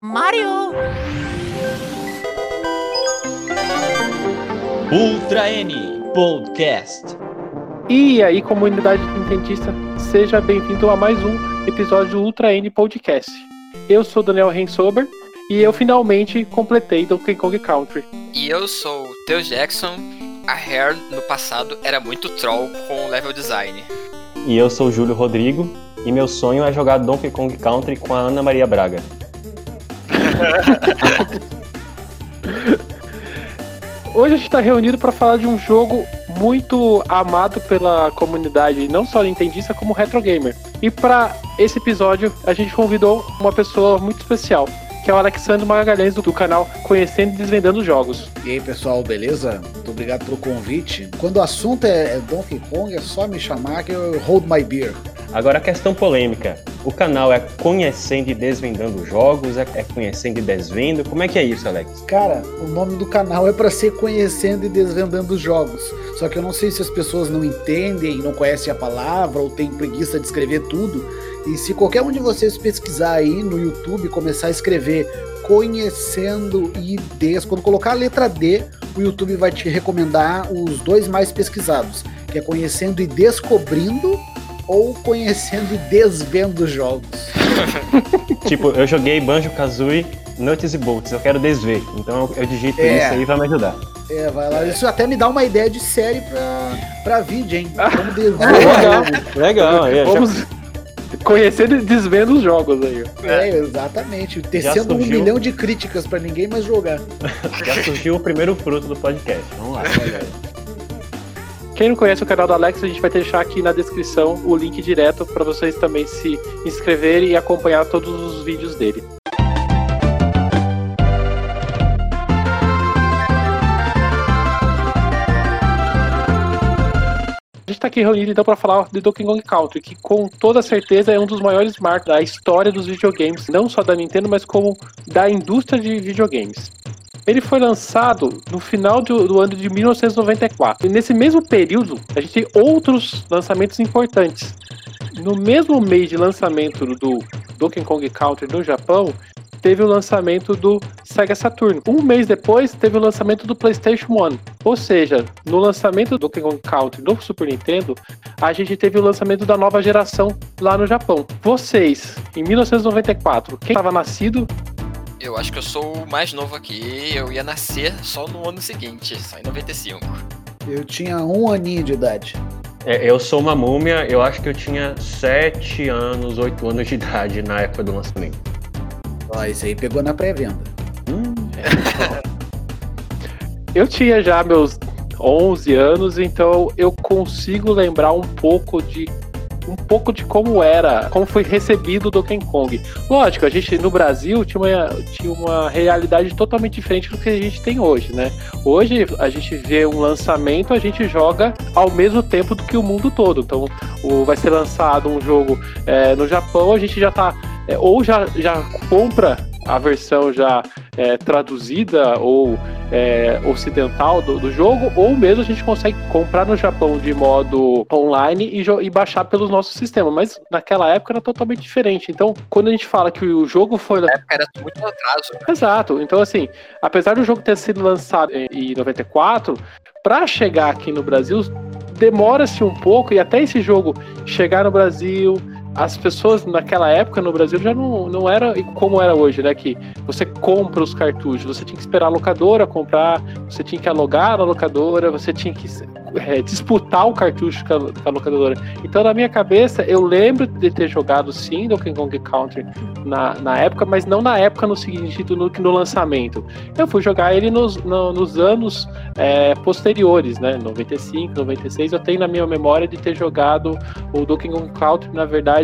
Mario! Ultra N Podcast. E aí, comunidade nintendista, seja bem-vindo a mais um episódio do Ultra N Podcast. Eu sou Daniel Rensober e eu finalmente completei Donkey Kong Country. E eu sou o Theo Jackson. A Hair no passado era muito troll com level design. E eu sou o Júlio Rodrigo e meu sonho é jogar Donkey Kong Country com a Ana Maria Braga. Hoje a gente está reunido para falar de um jogo muito amado pela comunidade, não só nintendista, como retro gamer. E para esse episódio a gente convidou uma pessoa muito especial, que é o Alexandre Magalhães do, do canal Conhecendo e Desvendando Jogos. E aí pessoal, beleza? Muito obrigado pelo convite. Quando o assunto é, é Donkey Kong, é só me chamar que eu hold my beer. Agora a questão polêmica. O canal é conhecendo e desvendando jogos? É, é conhecendo e desvendo? Como é que é isso, Alex? Cara, o nome do canal é para ser conhecendo e desvendando jogos. Só que eu não sei se as pessoas não entendem, não conhecem a palavra ou têm preguiça de escrever tudo. E se qualquer um de vocês pesquisar aí no YouTube, começar a escrever conhecendo e des, quando colocar a letra D, o YouTube vai te recomendar os dois mais pesquisados, que é conhecendo e descobrindo ou conhecendo e desvendo jogos. tipo, eu joguei Banjo Kazooie Nuts e Bolts, eu quero desver. Então eu, digito É. isso aí vai me ajudar. É, vai lá. Isso até me dá uma ideia de série pra, pra vídeo, hein? Vamos desver. Legal. Legal, já- Vamos conhecendo e desvendo os jogos aí. É, exatamente. Já Tecendo um surgiu. milhão de críticas pra ninguém mais jogar. já surgiu o primeiro fruto do podcast. Vamos lá. Quem não conhece o canal do Alex, a gente vai deixar aqui na descrição o link direto para vocês também se inscreverem e acompanhar todos os vídeos dele. Gente tá aqui reunido então para falar de Donkey Kong Country, que com toda certeza é um dos maiores marcos da história dos videogames, não só da Nintendo, mas como da indústria de videogames. Ele foi lançado no final do, do ano de 1994. E nesse mesmo período, a gente tem outros lançamentos importantes. No mesmo mês de lançamento do Donkey Kong Country no Japão, teve o lançamento do Sega Saturn. Um mês depois, teve o lançamento do PlayStation 1. Ou seja, no lançamento do Donkey Kong Country no Super Nintendo, a gente teve o lançamento da nova geração lá no Japão. Vocês, em 1994, quem estava nascido Eu acho que eu sou o mais novo aqui. Eu ia nascer só no ano seguinte, só em 95. Eu tinha um aninho de idade. É, eu sou uma múmia, eu acho que eu tinha 7 anos, 8 anos de idade na época do lançamento. Ó, esse aí pegou na pré-venda. Eu tinha já meus 11 anos, então eu consigo lembrar um pouco de um pouco de como era, como foi recebido Donkey Kong. Lógico, a gente no Brasil tinha uma, tinha uma realidade totalmente diferente do que a gente tem hoje, né? Hoje a gente vê um lançamento, a gente joga ao mesmo tempo do que o mundo todo. Então, o, vai ser lançado um jogo é, no Japão, a gente já tá é, ou já, já compra a versão já é, traduzida ou é, ocidental do, do jogo, ou mesmo a gente consegue comprar no Japão de modo online e, e baixar pelos nossos sistemas. Mas naquela época era totalmente diferente. Então, quando a gente fala que o jogo foi. Na época era muito atraso. Exato. Então, assim, apesar do jogo ter sido lançado em em 94, para chegar aqui no Brasil, demora-se um pouco, e até esse jogo chegar no Brasil. As pessoas naquela época no Brasil já não, não era como era hoje, né? Que você compra os cartuchos, você tinha que esperar a locadora comprar, você tinha que alugar na locadora, você tinha que é, disputar o cartucho com a, a locadora. Então, na minha cabeça, eu lembro de ter jogado sim Donkey Kong Country na, na época, mas não na época no seguinte, no, no lançamento. Eu fui jogar ele nos, no- nos anos é, posteriores, né? 95, 96. Eu tenho na minha memória de ter jogado o Donkey Kong Country, na verdade,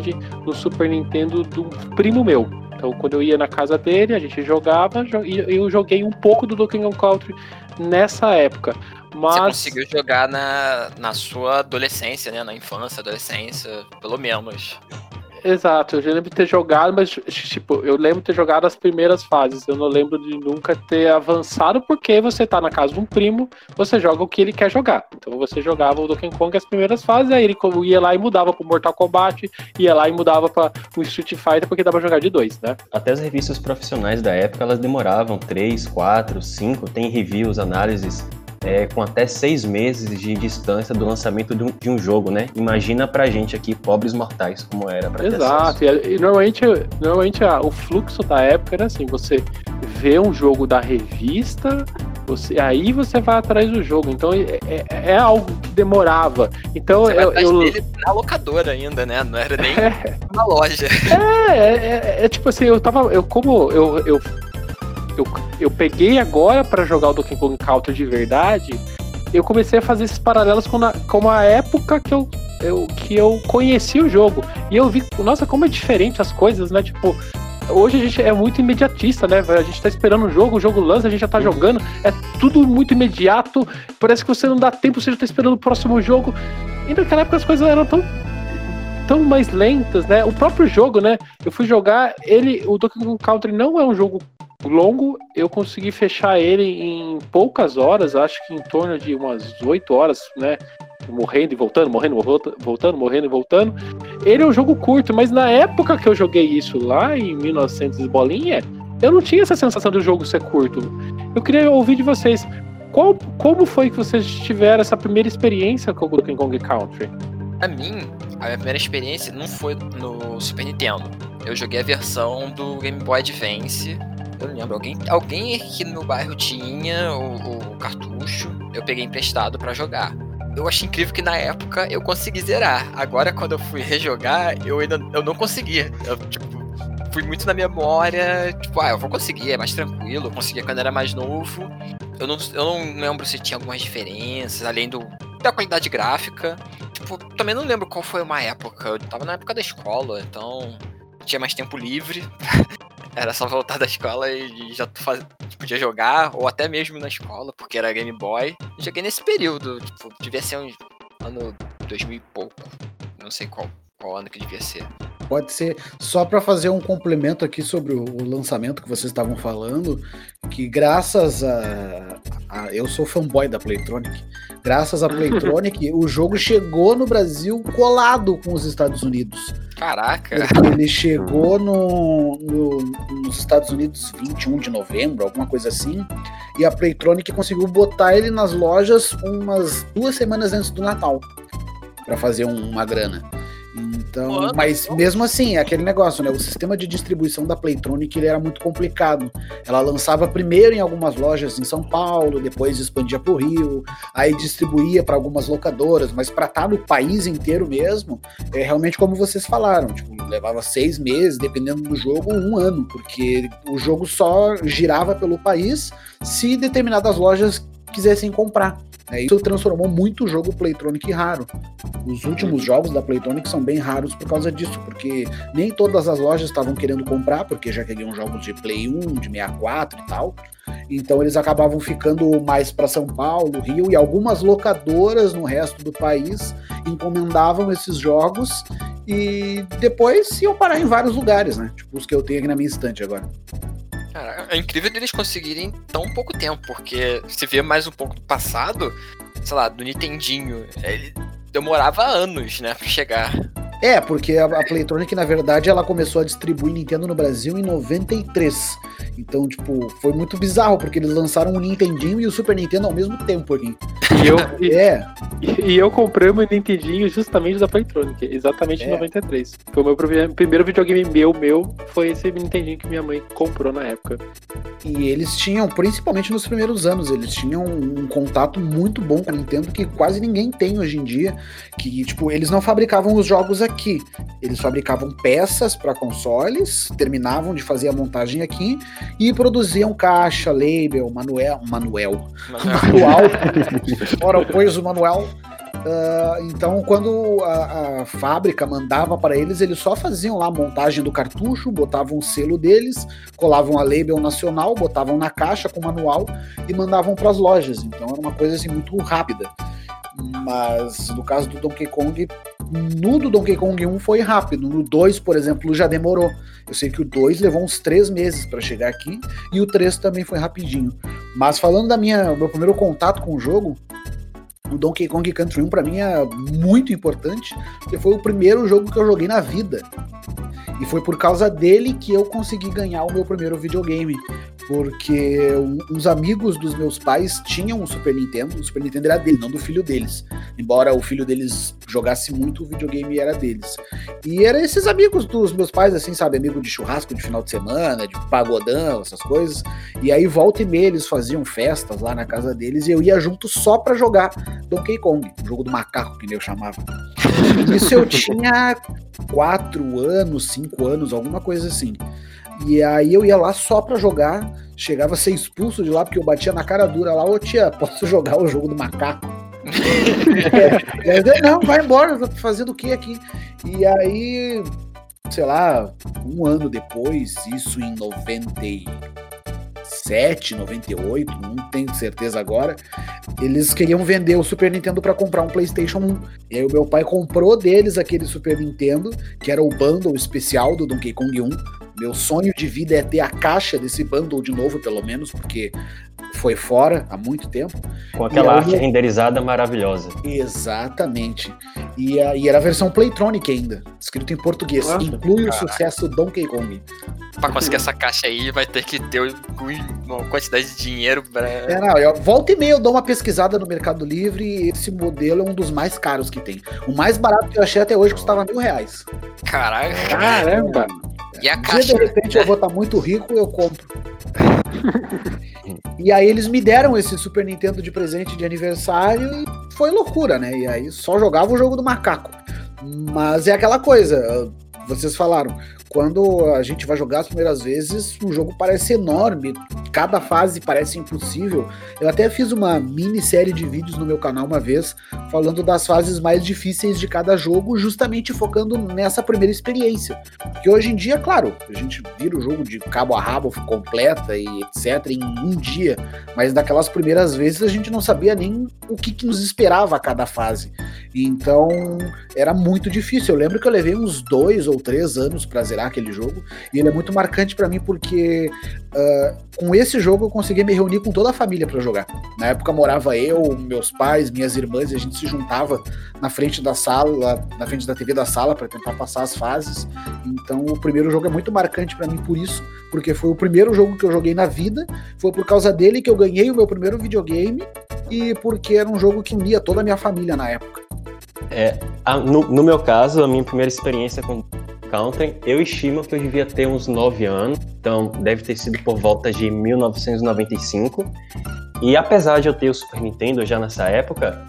no Super Nintendo do primo meu. Então, quando eu ia na casa dele, a gente jogava jo- e eu joguei um pouco do Donkey Kong Country nessa época. Você Mas conseguiu jogar na, na sua adolescência, né? Na infância, adolescência, pelo menos. Exato, eu lembro de ter jogado, mas tipo, eu lembro de ter jogado as primeiras fases. Eu não lembro de nunca ter avançado, porque você tá na casa de um primo, você joga o que ele quer jogar. Então você jogava o Donkey Kong as primeiras fases, aí ele ia lá e mudava pro Mortal Kombat, ia lá e mudava para o Street Fighter, porque dava pra jogar de dois, né? Até as revistas profissionais da época, elas demoravam 3, 4, 5, tem reviews, análises é, com até seis meses de distância do lançamento de um, de um, jogo, né? Imagina pra gente aqui, pobres mortais, como era pra Exato, e, e, normalmente, normalmente a, o fluxo da época era assim, você vê um jogo da revista, você, aí você vai atrás do jogo. Então é, é, é algo que demorava. Então você eu, eu dele na locadora ainda, né? Não era nem é, na loja. É, é, é, é, tipo assim, eu tava, eu como eu, eu eu, eu peguei agora para jogar o Donkey Kong Country de verdade, eu comecei a fazer esses paralelos com a, com a época que eu, eu, que eu conheci o jogo. E eu vi, nossa, como é diferente as coisas, né? Tipo, hoje a gente é muito imediatista, né? A gente tá esperando um jogo, o jogo lança, a gente já tá jogando, é tudo muito imediato, parece que você não dá tempo, você já tá esperando o próximo jogo. E naquela época as coisas eram tão tão mais lentas, né? O próprio jogo, né? Eu fui jogar ele, o Donkey Kong Country não é um jogo longo, eu consegui fechar ele em poucas horas, acho que em torno de umas 8 horas, né? Morrendo e voltando, morrendo, voltando, morrendo e voltando. Ele é um jogo curto, mas na época que eu joguei isso lá, em 1900 e bolinha, eu não tinha essa sensação do jogo ser curto. Eu queria ouvir de vocês, qual, como foi que vocês tiveram essa primeira experiência com o Donkey Kong Country? A mim, a minha primeira experiência não foi no Super Nintendo. Eu joguei a versão do Game Boy Advance eu não lembro. Alguém, alguém aqui no meu bairro tinha o, o cartucho. Eu peguei emprestado para jogar. Eu achei incrível que na época eu consegui zerar. Agora, quando eu fui rejogar, eu ainda eu não consegui. Eu, tipo, fui muito na memória. Tipo, ah, eu vou conseguir, é mais tranquilo. Eu conseguia quando era mais novo. Eu não, eu não lembro se tinha algumas diferenças, além do, da qualidade gráfica. Tipo, também não lembro qual foi uma época. Eu tava na época da escola, então tinha mais tempo livre Era só voltar da escola e já faz... podia jogar, ou até mesmo na escola, porque era Game Boy. Joguei nesse período, tipo, devia ser um ano 2000 e pouco. Não sei qual, qual ano que devia ser. Pode ser. Só para fazer um complemento aqui sobre o, o, lançamento que vocês estavam falando, que graças a, a, Eu sou fanboy da Playtronic. Graças à Playtronic, o jogo chegou no Brasil colado com os Estados Unidos. Caraca! Ele chegou no, no, nos Estados Unidos 21 de novembro, alguma coisa assim, e a Playtronic conseguiu botar ele nas lojas umas duas semanas antes do Natal para fazer um, uma grana. Então, mas mesmo assim, é aquele negócio, né? O sistema de distribuição da Playtronic ele era muito complicado. Ela lançava primeiro em algumas lojas em São Paulo, depois expandia para o Rio, aí distribuía para algumas locadoras, mas para estar tá no país inteiro mesmo, é realmente como vocês falaram, tipo, levava seis meses, dependendo do jogo, um ano, porque o jogo só girava pelo país se determinadas lojas quisessem comprar. É, isso transformou muito o jogo Playtronic raro. Os últimos jogos da Playtronic são bem raros por causa disso, porque nem todas as lojas estavam querendo comprar, porque já queriam jogos de Play 1, de 64 e tal. Então eles acabavam ficando mais para São Paulo, Rio e algumas locadoras no resto do país encomendavam esses jogos e depois iam parar em vários lugares, né? Tipo os que eu tenho aqui na minha estante agora. Cara, é incrível eles conseguirem tão pouco tempo, porque se vê mais um pouco do passado, sei lá, do Nintendinho, ele demorava anos, né, pra chegar. É, porque a, a Playtronic, na verdade, ela começou a distribuir Nintendo no Brasil em 93. Então, tipo, foi muito bizarro, porque eles lançaram o Nintendinho e o Super Nintendo ao mesmo tempo aqui. E eu, é. E, e eu comprei o meu Nintendinho justamente da Playtronic, exatamente é. em 93. Foi o meu primeiro videogame meu, meu, foi esse Nintendinho que minha mãe comprou na época. E eles tinham, principalmente nos primeiros anos, eles tinham um contato muito bom com a Nintendo que quase ninguém tem hoje em dia. Que, tipo, eles não fabricavam os jogos aqui. Eles fabricavam peças para consoles, terminavam de fazer a montagem aqui e produziam caixa, label, manuel, manuel, manual, ora pois o manual. Uh, então, quando a, a, fábrica mandava para eles, eles só faziam lá a montagem do cartucho, botavam o selo deles, colavam a label nacional, botavam na caixa com o manual e mandavam para as lojas. Então, era uma coisa assim muito rápida. Mas no caso do Donkey Kong, No do Donkey Kong 1 foi rápido, no 2, por exemplo, já demorou. Eu sei que o 2 levou uns 3 meses para chegar aqui e o 3 também foi rapidinho. Mas falando da minha meu primeiro contato com o jogo, o Donkey Kong Country 1 para mim é muito importante, porque foi o primeiro jogo que eu joguei na vida. E foi por causa dele que eu consegui ganhar o meu primeiro videogame porque uns amigos dos meus pais tinham um Super Nintendo, o Super Nintendo era dele, não do filho deles. Embora o filho deles jogasse muito, o videogame era deles. E eram esses amigos dos meus pais, assim, sabe? Amigo de churrasco de final de semana, de pagodão, essas coisas. E aí, volta e meia, eles faziam festas lá na casa deles e eu ia junto só pra jogar Donkey Kong, o jogo do macaco, que eu chamava. Isso eu tinha quatro anos, cinco anos, alguma coisa assim. E aí eu ia lá só pra jogar, chegava a ser expulso de lá porque eu batia na cara dura lá, ô tia, posso jogar o jogo do macaco? é, não, vai embora, tô fazendo o que aqui? E aí, sei lá, um ano depois, isso em 97, 98, não tenho certeza agora, eles queriam vender o Super Nintendo para comprar um PlayStation 1. E aí o meu pai comprou deles aquele Super Nintendo, que era o bundle especial do Donkey Kong 1, meu sonho de vida é ter a caixa desse bundle de novo, pelo menos, porque foi fora há muito tempo. Com aquela arte renderizada maravilhosa. Exatamente. E, a, e, era a versão Playtronic ainda, escrito em português. Nossa, Inclui caraca. o sucesso Donkey Kong. Pra conseguir essa caixa aí, vai ter que ter uma quantidade de dinheiro pra. É, não, eu, volta e meia eu dou uma pesquisada no Mercado Livre e esse modelo é um dos mais caros que tem. O mais barato que eu achei até hoje custava mil reais. Caraca. Caramba! E a caixa? Se de repente eu vou estar tá muito rico, eu compro. e aí eles me deram esse Super Nintendo de presente de aniversário e foi loucura, né? E aí só jogava o jogo do macaco. Mas é aquela coisa, vocês falaram, quando a gente vai jogar as primeiras vezes, o jogo parece enorme, cada fase parece impossível. Eu até fiz uma minissérie de vídeos no meu canal uma vez, falando das fases mais difíceis de cada jogo, justamente focando nessa primeira experiência. Que hoje em dia, claro, a gente vira o jogo de cabo a rabo, completa e etc. em um dia, mas naquelas primeiras vezes a gente não sabia nem o que, que nos esperava a cada fase. Então era muito difícil. Eu lembro que eu levei uns dois ou três anos para zerar aquele jogo e ele é muito marcante para mim porque uh, com esse jogo eu consegui me reunir com toda a família para jogar. Na época morava eu, meus pais, minhas irmãs e a gente se juntava na frente da sala, na frente da TV da sala para tentar passar as fases. Então o primeiro jogo é muito marcante para mim por isso, porque foi o primeiro jogo que eu joguei na vida, foi por causa dele que eu ganhei o meu primeiro videogame e porque era um jogo que unia toda a minha família na época. É, no, no, meu caso, a minha primeira experiência com Counter, eu estimo que eu devia ter uns 9 anos, então deve ter sido por volta de 1995. E apesar de eu ter o Super Nintendo já nessa época,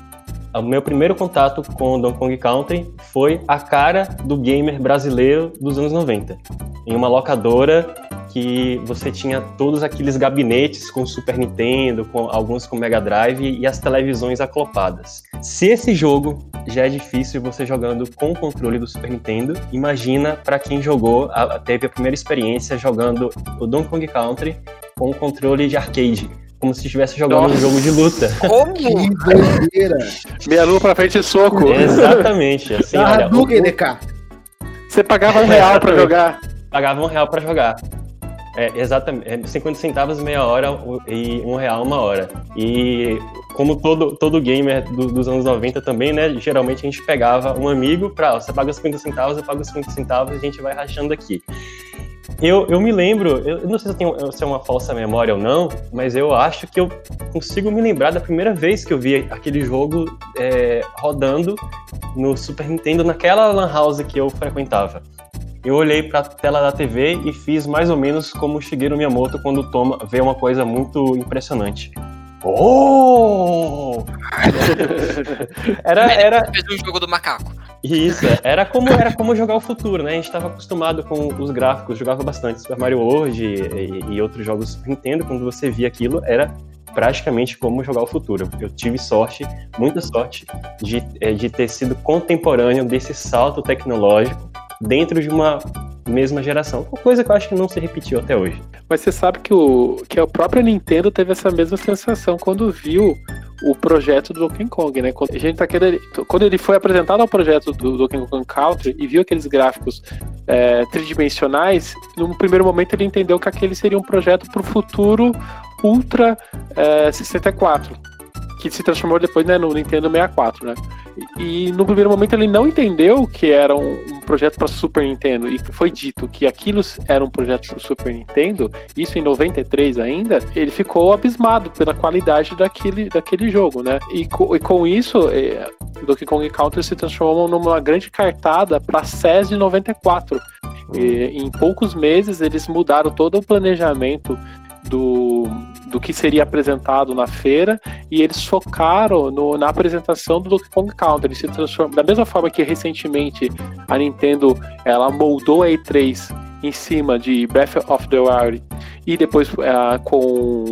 o meu primeiro contato com Donkey Kong Country foi a cara do gamer brasileiro dos anos 90. Em uma locadora que você tinha todos aqueles gabinetes com Super Nintendo, com alguns com Mega Drive e as televisões aclopadas. Se esse jogo já é difícil você jogando com o controle do Super Nintendo, imagina para quem jogou, teve a primeira experiência jogando o Donkey Kong Country com o controle de arcade como se estivesse jogando Nossa. um jogo de luta. Como? Que doideira! Meia lua pra frente e soco. Exatamente. Assim, olha, o... DK. Você pagava um real pra jogar. Pagava um real pra jogar. É, exatamente. É 50 centavos meia hora e um real uma hora. E como todo, todo gamer do, dos anos 90 também, né? Geralmente a gente pegava um amigo pra, você paga 50 centavos, eu pago 50 centavos e a gente vai rachando aqui. Eu, eu me lembro, eu não sei se, tenho, se é uma falsa memória ou não, mas eu acho que eu consigo me lembrar da primeira vez que eu vi aquele jogo é, rodando no Super Nintendo, naquela lan house que eu frequentava eu olhei para a tela da TV e fiz mais ou menos como Shigeru Miyamoto quando toma, vê uma coisa muito impressionante. Oh! era, era... Fez um jogo do macaco. Isso, era como, era como jogar o futuro, né? A gente estava acostumado com os gráficos, jogava bastante Super Mario World e, e, e outros jogos Super Nintendo. Quando você via aquilo, era praticamente como jogar o futuro. Eu tive sorte, muita sorte, de, eh, de ter sido contemporâneo desse salto tecnológico dentro de uma mesma geração. Uma coisa que eu acho que não se repetiu até hoje. Mas você sabe que, o, que a própria Nintendo teve essa mesma sensação quando viu o projeto do Donkey Kong, né? Quando, a gente tá querendo, quando ele foi apresentado ao projeto do Donkey Kong Country e viu aqueles gráficos é, tridimensionais, num primeiro momento ele entendeu que aquele seria um projeto para o futuro Ultra é, 64, que se transformou depois né, no Nintendo 64, né? E, e no primeiro momento ele não entendeu que era um, um projeto para Super Nintendo e foi dito que aquilo era um projeto para Super Nintendo, isso em 93 ainda, ele ficou abismado pela qualidade daquele, daquele jogo, né? E, co, e com isso, é, Donkey Kong Country se transformou numa grande cartada para SES de 94. E, em poucos meses eles mudaram todo o planejamento do, do que seria apresentado na feira e eles focaram no, na apresentação do Donkey Kong Country. Ele se transforma, da mesma forma que recentemente a Nintendo ela moldou a E3 em cima de Breath of the Wild e depois uh, com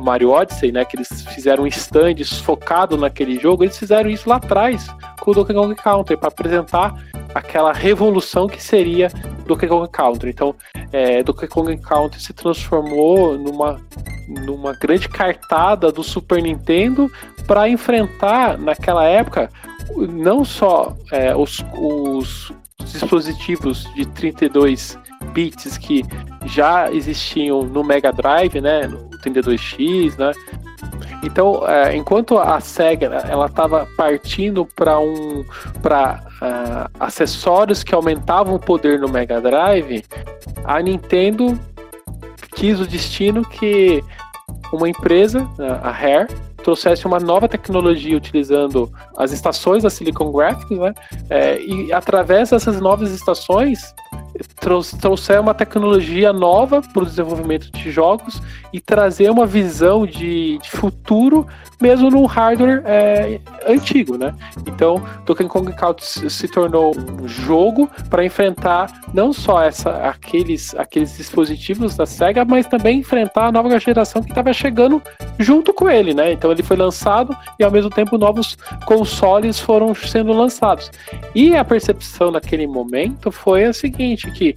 Mario Odyssey, né, que eles fizeram um stand focado naquele jogo, eles fizeram isso lá atrás com o Donkey Kong Country para apresentar aquela revolução que seria Donkey Kong Country. Então, é, Donkey Kong Country se transformou numa, numa grande cartada do Super Nintendo para enfrentar, naquela época, não só é, os, os dispositivos de 32 bits que já existiam no Mega Drive, né, no 32X, né, então, é, enquanto a Sega ela estava partindo para um para uh, é, acessórios que aumentavam o poder no Mega Drive, a Nintendo quis o destino que uma empresa, a Rare, trouxesse uma nova tecnologia utilizando as estações da Silicon Graphics, né? É, e através dessas novas estações trouxer uma tecnologia nova para o desenvolvimento de jogos e trazer uma visão de, de futuro mesmo num hardware é, antigo, né? Então, Donkey Kong Country se tornou um jogo para enfrentar não só essa, aqueles, aqueles dispositivos da Sega, mas também enfrentar a nova geração que estava chegando junto com ele, né? Então ele foi lançado e ao mesmo tempo novos consoles foram sendo lançados. E a percepção naquele momento foi a seguinte, que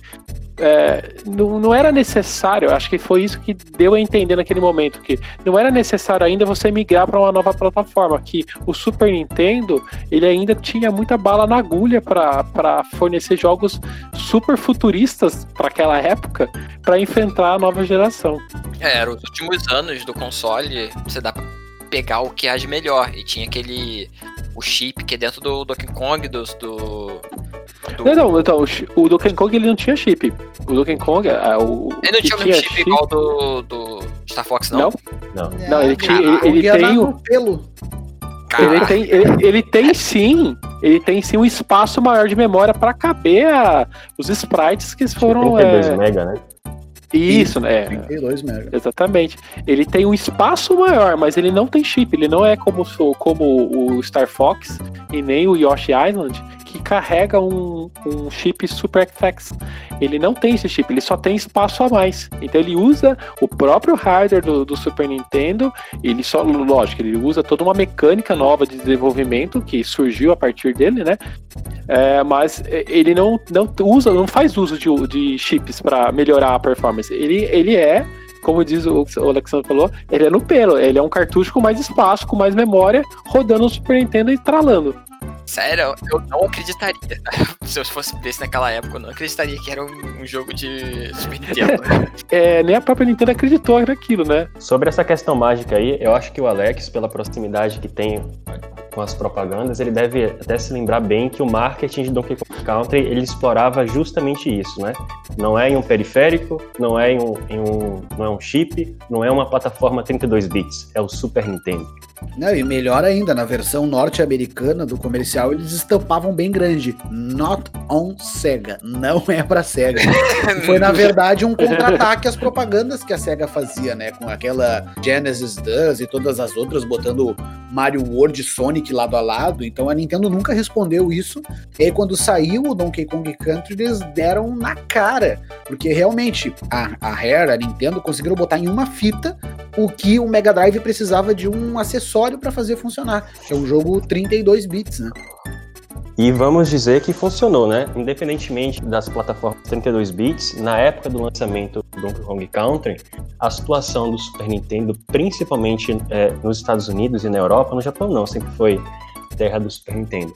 é, não, não era necessário, acho que foi isso que deu a entender naquele momento, que não era necessário ainda você migrar para uma nova plataforma, que o Super Nintendo ele ainda tinha muita bala na agulha para fornecer jogos super futuristas para aquela época, para enfrentar a nova geração. É, eram os últimos anos do console, você dá pra pegar o que há de melhor, e tinha aquele o chip que é dentro do Donkey Kong, do, do do... Não, não, então, o Donkey Kong ele não tinha chip. O Donkey Kong, é, o, ele não tinha o mesmo chip, chip, igual do, do Star Fox, não? Não, não, não ele, tinha, ele, ele tem o... Pelo. Ele tem, ele, ele, tem sim, ele tem sim um espaço maior de memória para caber a, os sprites que foram. 32 é... mega, né? Isso, né? 32 mega. Exatamente. Ele tem um espaço maior, mas ele não tem chip. Ele não é como, como o Star Fox e nem o Yoshi Island, que carrega um, um chip Super FX. Ele não tem esse chip, ele só tem espaço a mais. Então ele usa o próprio hardware do, do Super Nintendo, ele só, lógico, ele usa toda uma mecânica nova de desenvolvimento que surgiu a partir dele, né? É, mas ele não, não usa, não faz uso de, de chips para melhorar a performance. Ele, ele é como diz o, o Alexandre falou, ele é no pelo, ele é um cartucho com mais espaço, com mais memória, rodando no Super Nintendo e tralando. Sério, eu não acreditaria. Se eu fosse desse naquela época, eu não acreditaria que era um, um jogo de Super Nintendo. é, nem a própria Nintendo acreditou naquilo, né? Sobre essa questão mágica aí, eu acho que o Alex, pela proximidade que tem com as propagandas, ele deve até se lembrar bem que o marketing de Donkey Kong Country ele explorava justamente isso, né? Não é em um periférico, não é em um, em um, não é um chip, não é uma plataforma 32 bits, é o Super Nintendo. Não, e melhor ainda, na versão norte-americana do comercial, eles estampavam bem grande. Not on Sega. Não é pra Sega. Foi, na verdade, um contra-ataque às propagandas que a Sega fazia, né? Com aquela Genesis Does e todas as outras, botando Mario World e Sonic lado a lado. Então a Nintendo nunca respondeu isso. E aí, quando saiu o Donkey Kong Country, eles deram na cara. Porque realmente, a, a Rare, a Nintendo, conseguiram botar em uma fita o que o Mega Drive precisava de um acessório para fazer funcionar, que é um jogo 32 bits, né? E vamos dizer que funcionou, né? Independentemente das plataformas 32 bits, na época do lançamento do Donkey Kong Country, a situação do Super Nintendo, principalmente é, nos Estados Unidos e na Europa, no Japão não, sempre foi terra do Super Nintendo.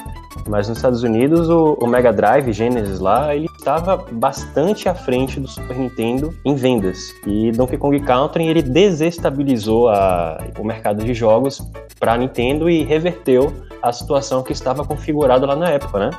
Mas nos Estados Unidos, o, o, Mega Drive Genesis lá, ele estava bastante à frente do Super Nintendo em vendas. E Donkey Kong Country, ele desestabilizou a, o mercado de jogos para Nintendo e reverteu a situação que estava configurada lá na época, né?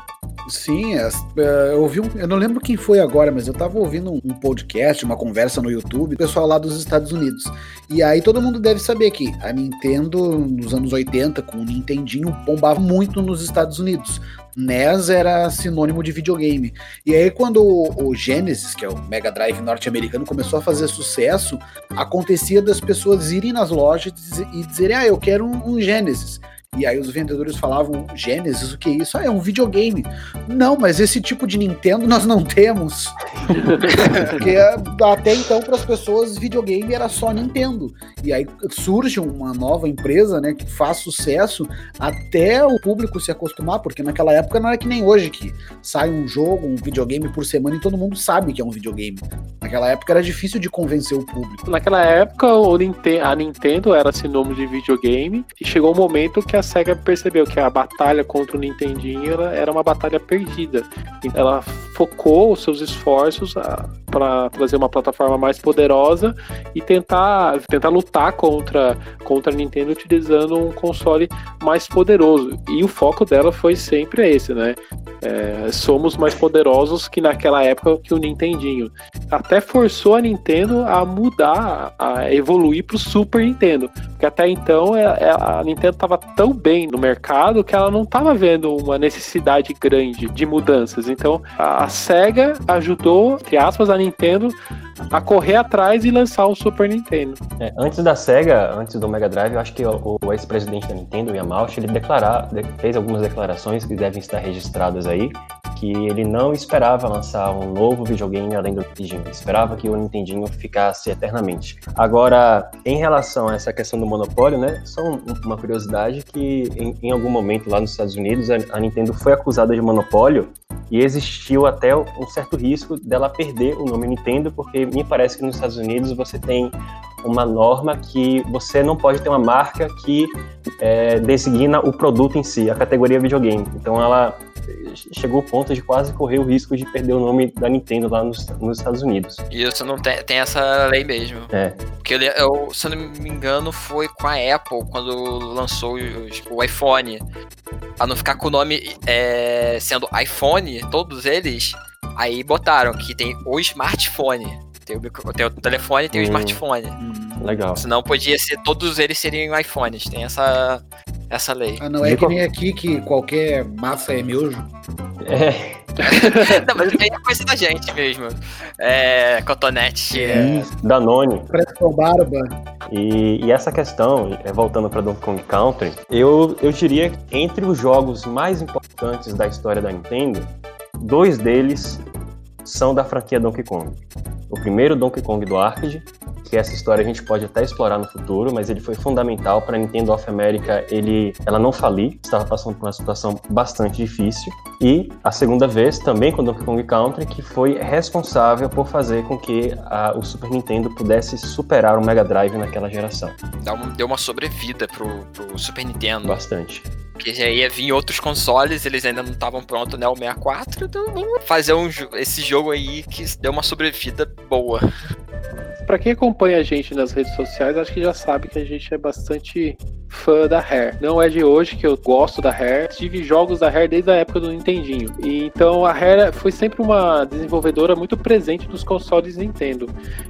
Sim, é, é, eu ouvi um, eu não lembro quem foi agora, mas eu tava ouvindo um, podcast, uma conversa no YouTube, pessoal lá dos Estados Unidos. E aí todo mundo deve saber que a Nintendo, nos anos 80, com o Nintendinho, bombava muito nos Estados Unidos. NES era sinônimo de videogame. E aí, quando o, o Genesis, que é o Mega Drive norte-americano, começou a fazer sucesso, acontecia das pessoas irem nas lojas e dizerem: Ah, eu quero um, um Genesis. E aí os vendedores falavam, Genesis, o que é isso? Ah, é um videogame. Não, mas esse tipo de Nintendo nós não temos. Porque até então, para as pessoas, videogame era só Nintendo. E aí surge uma nova empresa, né, que faz sucesso até o público se acostumar, porque naquela época não era que nem hoje, que sai um jogo, um videogame por semana e todo mundo sabe que é um videogame. Naquela época era difícil de convencer o público. Naquela época, a Nintendo era sinônimo de videogame e chegou um momento que a SEGA percebeu que a batalha contra o Nintendinho era uma batalha perdida. Ela focou os seus esforços para trazer uma plataforma mais poderosa e tentar, tentar lutar contra, contra a Nintendo utilizando um console mais poderoso. E o foco dela foi sempre esse, né? É, somos mais poderosos que naquela época que o Nintendinho. Até forçou a Nintendo a mudar, a evoluir para o Super Nintendo. Porque até então é, é, a Nintendo estava tão bem no mercado que ela não estava vendo uma necessidade grande de mudanças. Então a, a SEGA ajudou, entre aspas, a Nintendo a correr atrás e lançar o Super Nintendo. É, antes da SEGA, antes do Mega Drive, eu acho que o, o ex-presidente da Nintendo, Yamauchi, ele declarar, fez algumas declarações que devem estar registradas aí, que ele não esperava lançar um novo videogame além do Nintendinho, esperava que o Nintendinho ficasse eternamente. Agora, em relação a essa questão do monopólio, né, só uma curiosidade que em, em algum momento lá nos Estados Unidos a, a Nintendo foi acusada de monopólio e existiu até um certo risco dela perder o nome Nintendo, porque me parece que nos Estados Unidos você tem uma norma que você não pode ter uma marca que é, designa o produto em si, a categoria videogame. Então ela chegou ao ponto de quase correr o risco de perder o nome da Nintendo lá nos, nos Estados Unidos. E isso não tem, tem essa lei mesmo. É. Porque eu, se eu não me engano, foi com a Apple quando lançou o, o iPhone. Pra não ficar com o nome é, sendo iPhone, todos eles, aí botaram que tem o smartphone. Tem o, tem o telefone e tem hum, o smartphone. Hum, legal. Senão podia ser, todos eles seriam iPhones. Tem essa, essa lei. Ah, não é que nem aqui que qualquer massa é miojo? É. não, mas é coisa da gente mesmo. É, cotonete. É... Danone. Parece barba. E, e, essa questão, é, voltando para Donkey Kong Country, eu, eu diria que entre os jogos mais importantes da história da Nintendo, dois deles são da franquia Donkey Kong. O primeiro Donkey Kong do arcade, que essa história a gente pode até explorar no futuro, mas ele foi fundamental para a Nintendo of America, ele, ela não falir, estava passando por uma situação bastante difícil. E a segunda vez, também com Donkey Kong Country, que foi responsável por fazer com que a, o Super Nintendo pudesse superar o Mega Drive naquela geração. Deu uma sobrevida pro, pro Super Nintendo. Bastante. Porque já ia vir outros consoles, eles ainda não estavam prontos, né? O 64, então vamos fazer um, esse jogo aí que deu uma sobrevida boa. Pra quem acompanha a gente nas redes sociais, acho que já sabe que a gente é bastante fã da Rare. Não é de hoje que eu gosto da Rare. Tive jogos da Rare desde a época do Nintendinho. E, então a Rare foi sempre uma desenvolvedora muito presente nos consoles Nintendo.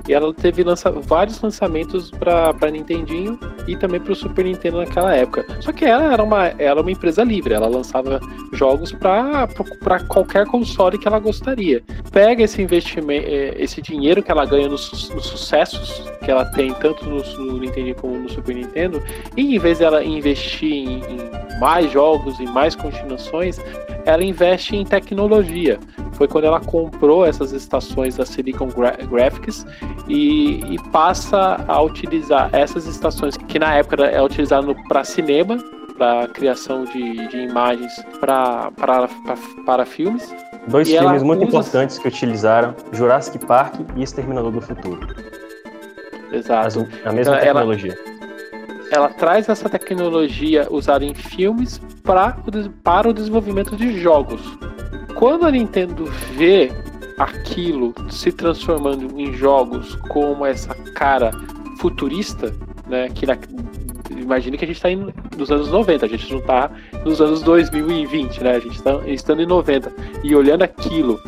E ela teve lança vários lançamentos para Nintendinho e também para o Super Nintendo naquela época. Só que ela era uma, era uma empresa livre. Ela lançava jogos para qualquer console que ela gostaria. Pega esse investimento, é, esse dinheiro que ela ganha nos, nos sucessos que ela tem tanto no, no Nintendo como no Super Nintendo e em vez ela investir em, em mais jogos e mais continuações, ela investe em tecnologia. Foi quando ela comprou essas estações da Silicon Graphics e, e passa a utilizar essas estações que na época é utilizado para cinema, para criação de, de imagens para filmes. Dois E filmes muito usa- importantes que utilizaram Jurassic Park e Exterminador do Futuro. As- Exato. a mesma Ela- ela- tecnologia. Ela traz essa tecnologia usada em filmes pra, para o desenvolvimento de jogos. Quando a Nintendo vê aquilo se transformando em jogos como essa cara futurista, né? Que na, imagine que a gente está nos anos 90, a gente não está nos anos 2020, né? A gente está estando em 90 e olhando aquilo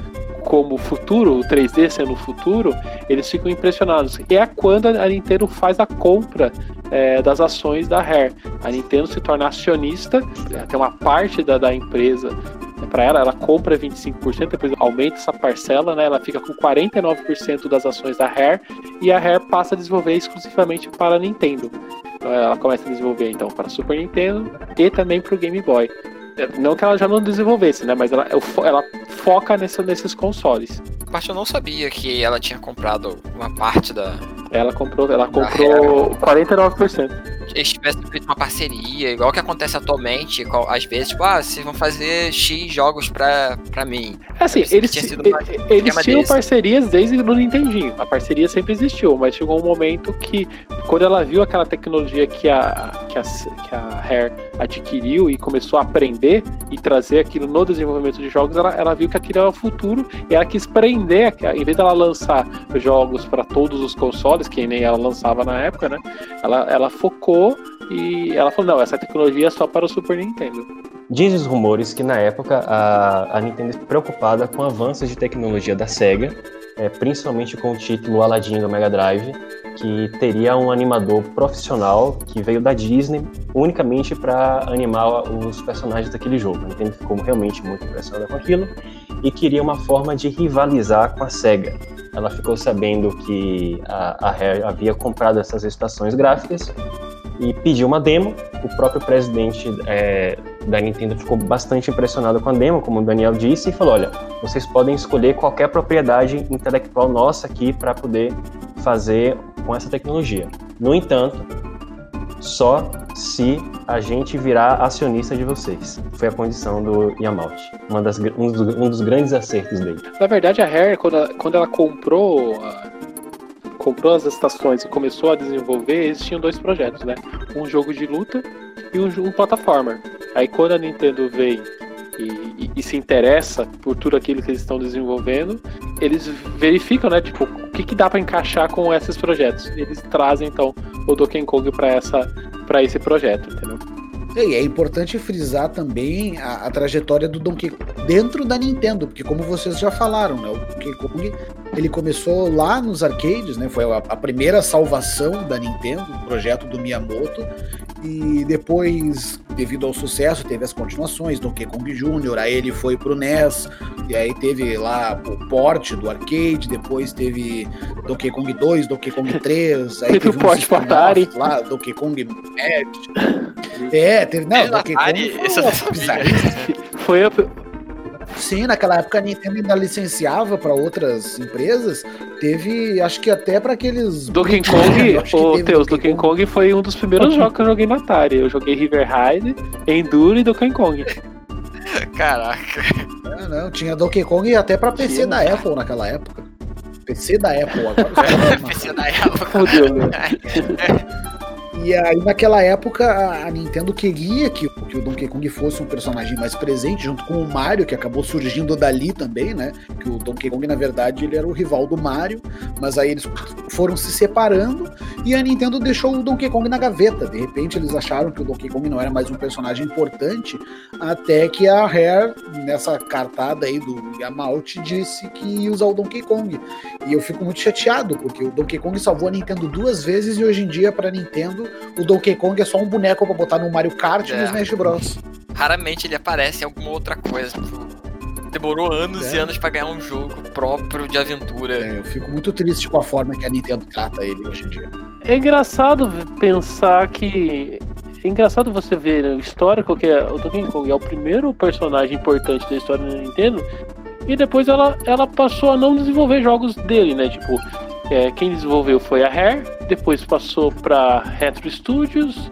como futuro, o 3D sendo futuro, eles ficam impressionados. E é quando a Nintendo faz a compra é, das ações da Rare. A Nintendo se torna acionista, é, tem uma parte da, da empresa para ela, ela compra 25%, depois aumenta essa parcela, né? Ela fica com 49% das ações da Rare e a Rare passa a desenvolver exclusivamente para a Nintendo. Então, Ela começa a desenvolver então para Super Nintendo e também para o Game Boy. Não que ela já não desenvolvesse, né? Mas ela, ela foca nessa, nesses consoles. Parte eu não sabia que ela tinha comprado uma parte da. Ela comprou, ela comprou 49%. Eles tivessem feito uma parceria, igual que acontece atualmente, às vezes, tipo, ah, vocês vão fazer X jogos pra, pra mim. É assim, eles, eles tinham desse. parcerias desde o Nintendinho. A parceria sempre existiu, mas chegou um momento que, quando ela viu aquela tecnologia que a, que a, que a Rare adquiriu e começou a aprender e trazer aquilo no desenvolvimento de jogos, ela, ela viu que aquilo era o futuro e ela quis prender, em vez dela lançar jogos para todos os consoles, que nem ela lançava na época, né? Ela, ela focou e ela falou: não, essa tecnologia é só para o Super Nintendo. Diz os rumores que na época a, a Nintendo estava preocupada com avanços de tecnologia da SEGA, é, principalmente com o título Aladdin do Mega Drive, que teria um animador profissional que veio da Disney unicamente para animar os personagens daquele jogo. A Nintendo ficou realmente muito impressionada com aquilo e queria uma forma de rivalizar com a SEGA. Ela ficou sabendo que a, a Rare havia comprado essas estações gráficas e pediu uma demo. O próprio presidente é, da Nintendo ficou bastante impressionado com a demo, como o Daniel disse, e falou: olha, vocês podem escolher qualquer propriedade intelectual nossa aqui para poder fazer com essa tecnologia. No entanto, só se a gente virar acionista de vocês. Foi a condição do Yamauchi, uma das, um, dos, um dos grandes acertos dele. Na verdade, a Rare, quando ela, quando ela comprou, comprou as estações e começou a desenvolver, eles tinham dois projetos, né? Um jogo de luta e um, um plataforma. Aí quando a Nintendo vem e, e- e se interessa por tudo aquilo que eles estão desenvolvendo, eles verificam, né? Tipo, o que, que dá para encaixar com esses projetos. Eles trazem então o Donkey Kong para essa para esse projeto, entendeu? E é importante frisar também a, a trajetória do Donkey Kong dentro da Nintendo, porque como vocês já falaram, né, o Donkey Kong ele começou lá nos arcades, né, foi a, a primeira salvação da Nintendo, o projeto do Miyamoto, e depois, devido ao sucesso, teve as continuações, Donkey Kong Jr., aí ele foi pro NES, e aí teve lá o porte do arcade, depois teve Donkey Kong 2, Donkey Kong 3, aí Teve teve, o porte pro spin-off Atari. lá, Donkey Kong Magic. É, teve. Não, no Donkey Atari? Kong foi uma sabia. bizarrice. Foi a, Sim, naquela época a Nintendo ainda licenciava para outras empresas. Teve, acho que até para aqueles. Donkey Eu Kong, teve Teus, Donkey Kong foi um dos primeiros jogos que eu joguei na Atari. Eu joguei River Ride, Enduro e Donkey Kong. Caraca. Ah, não, tinha Donkey Kong até para PC Tinha, da cara. Apple naquela época. PC da Apple agora. PC da época. Fudeu, meu. E aí, naquela época, a- Nintendo queria que, que o Donkey Kong fosse um personagem mais presente, junto com o Mario, que acabou surgindo dali também, né? Que o Donkey Kong, na verdade, ele era o rival do Mario, mas aí eles foram se separando e a Nintendo deixou o Donkey Kong na gaveta. De repente, eles acharam que o Donkey Kong não era mais um personagem importante, até que a Rare, nessa cartada aí do Yamauchi, disse que ia usar o Donkey Kong. E eu fico muito chateado, porque o Donkey Kong salvou a Nintendo duas vezes e hoje em dia, pra Nintendo, o Donkey Kong é só um boneco pra botar no Mario Kart e É. no Smash Bros. Raramente ele aparece em alguma outra coisa. tipo, demorou anos É. e anos pra ganhar um jogo próprio de aventura. É, eu fico muito triste com a forma que a Nintendo trata ele hoje em dia. É engraçado pensar que. É engraçado você ver o histórico que é o Donkey Kong é o primeiro personagem importante da história da Nintendo. E depois ela, ela passou a não desenvolver jogos dele, né? Tipo, é, quem desenvolveu foi a Rare, depois passou pra Retro Studios,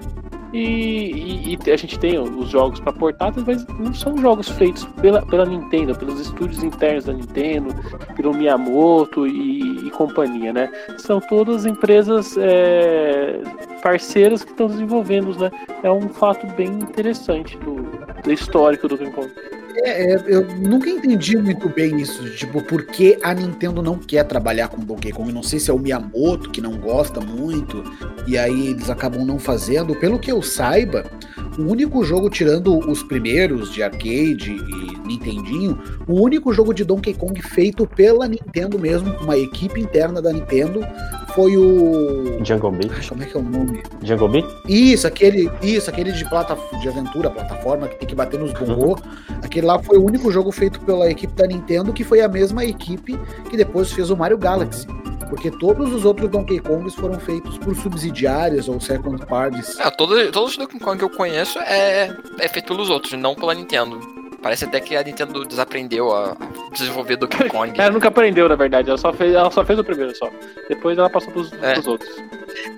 E, e, e a gente tem os jogos para portáteis, mas não são jogos feitos pela, pela Nintendo, pelos estúdios internos da Nintendo, pelo Miyamoto e, e companhia, né? São todas empresas é, parceiras que estão desenvolvendo, né? É um fato bem interessante do, do histórico do Donkey Kong. É, é, eu nunca entendi muito bem isso, tipo, por que a Nintendo não quer trabalhar com Donkey Kong? Não sei se é o Miyamoto que não gosta muito, e aí eles acabam não fazendo. Pelo que eu saiba, o único jogo, tirando os primeiros de arcade e Nintendinho, o único jogo de Donkey Kong feito pela Nintendo mesmo, uma equipe interna da Nintendo, foi o. Jungle Beat. Como é que é o nome? Jungle Beat? Isso, aquele, isso, aquele de plata, de aventura, plataforma que tem que bater nos bongô. Aquele lá foi o único jogo feito pela equipe da Nintendo, que foi a mesma equipe que depois fez o Mario Galaxy. Porque todos os outros Donkey Kongs foram feitos por subsidiárias ou second parties. É, todo, todos os Donkey Kong que eu conheço é, é feito pelos outros, não pela Nintendo. Parece até que a Nintendo desaprendeu a desenvolver Donkey Kong. Ela nunca aprendeu, na verdade. Ela só fez, ela só fez o primeiro só. Depois ela passou pros, É. pros outros.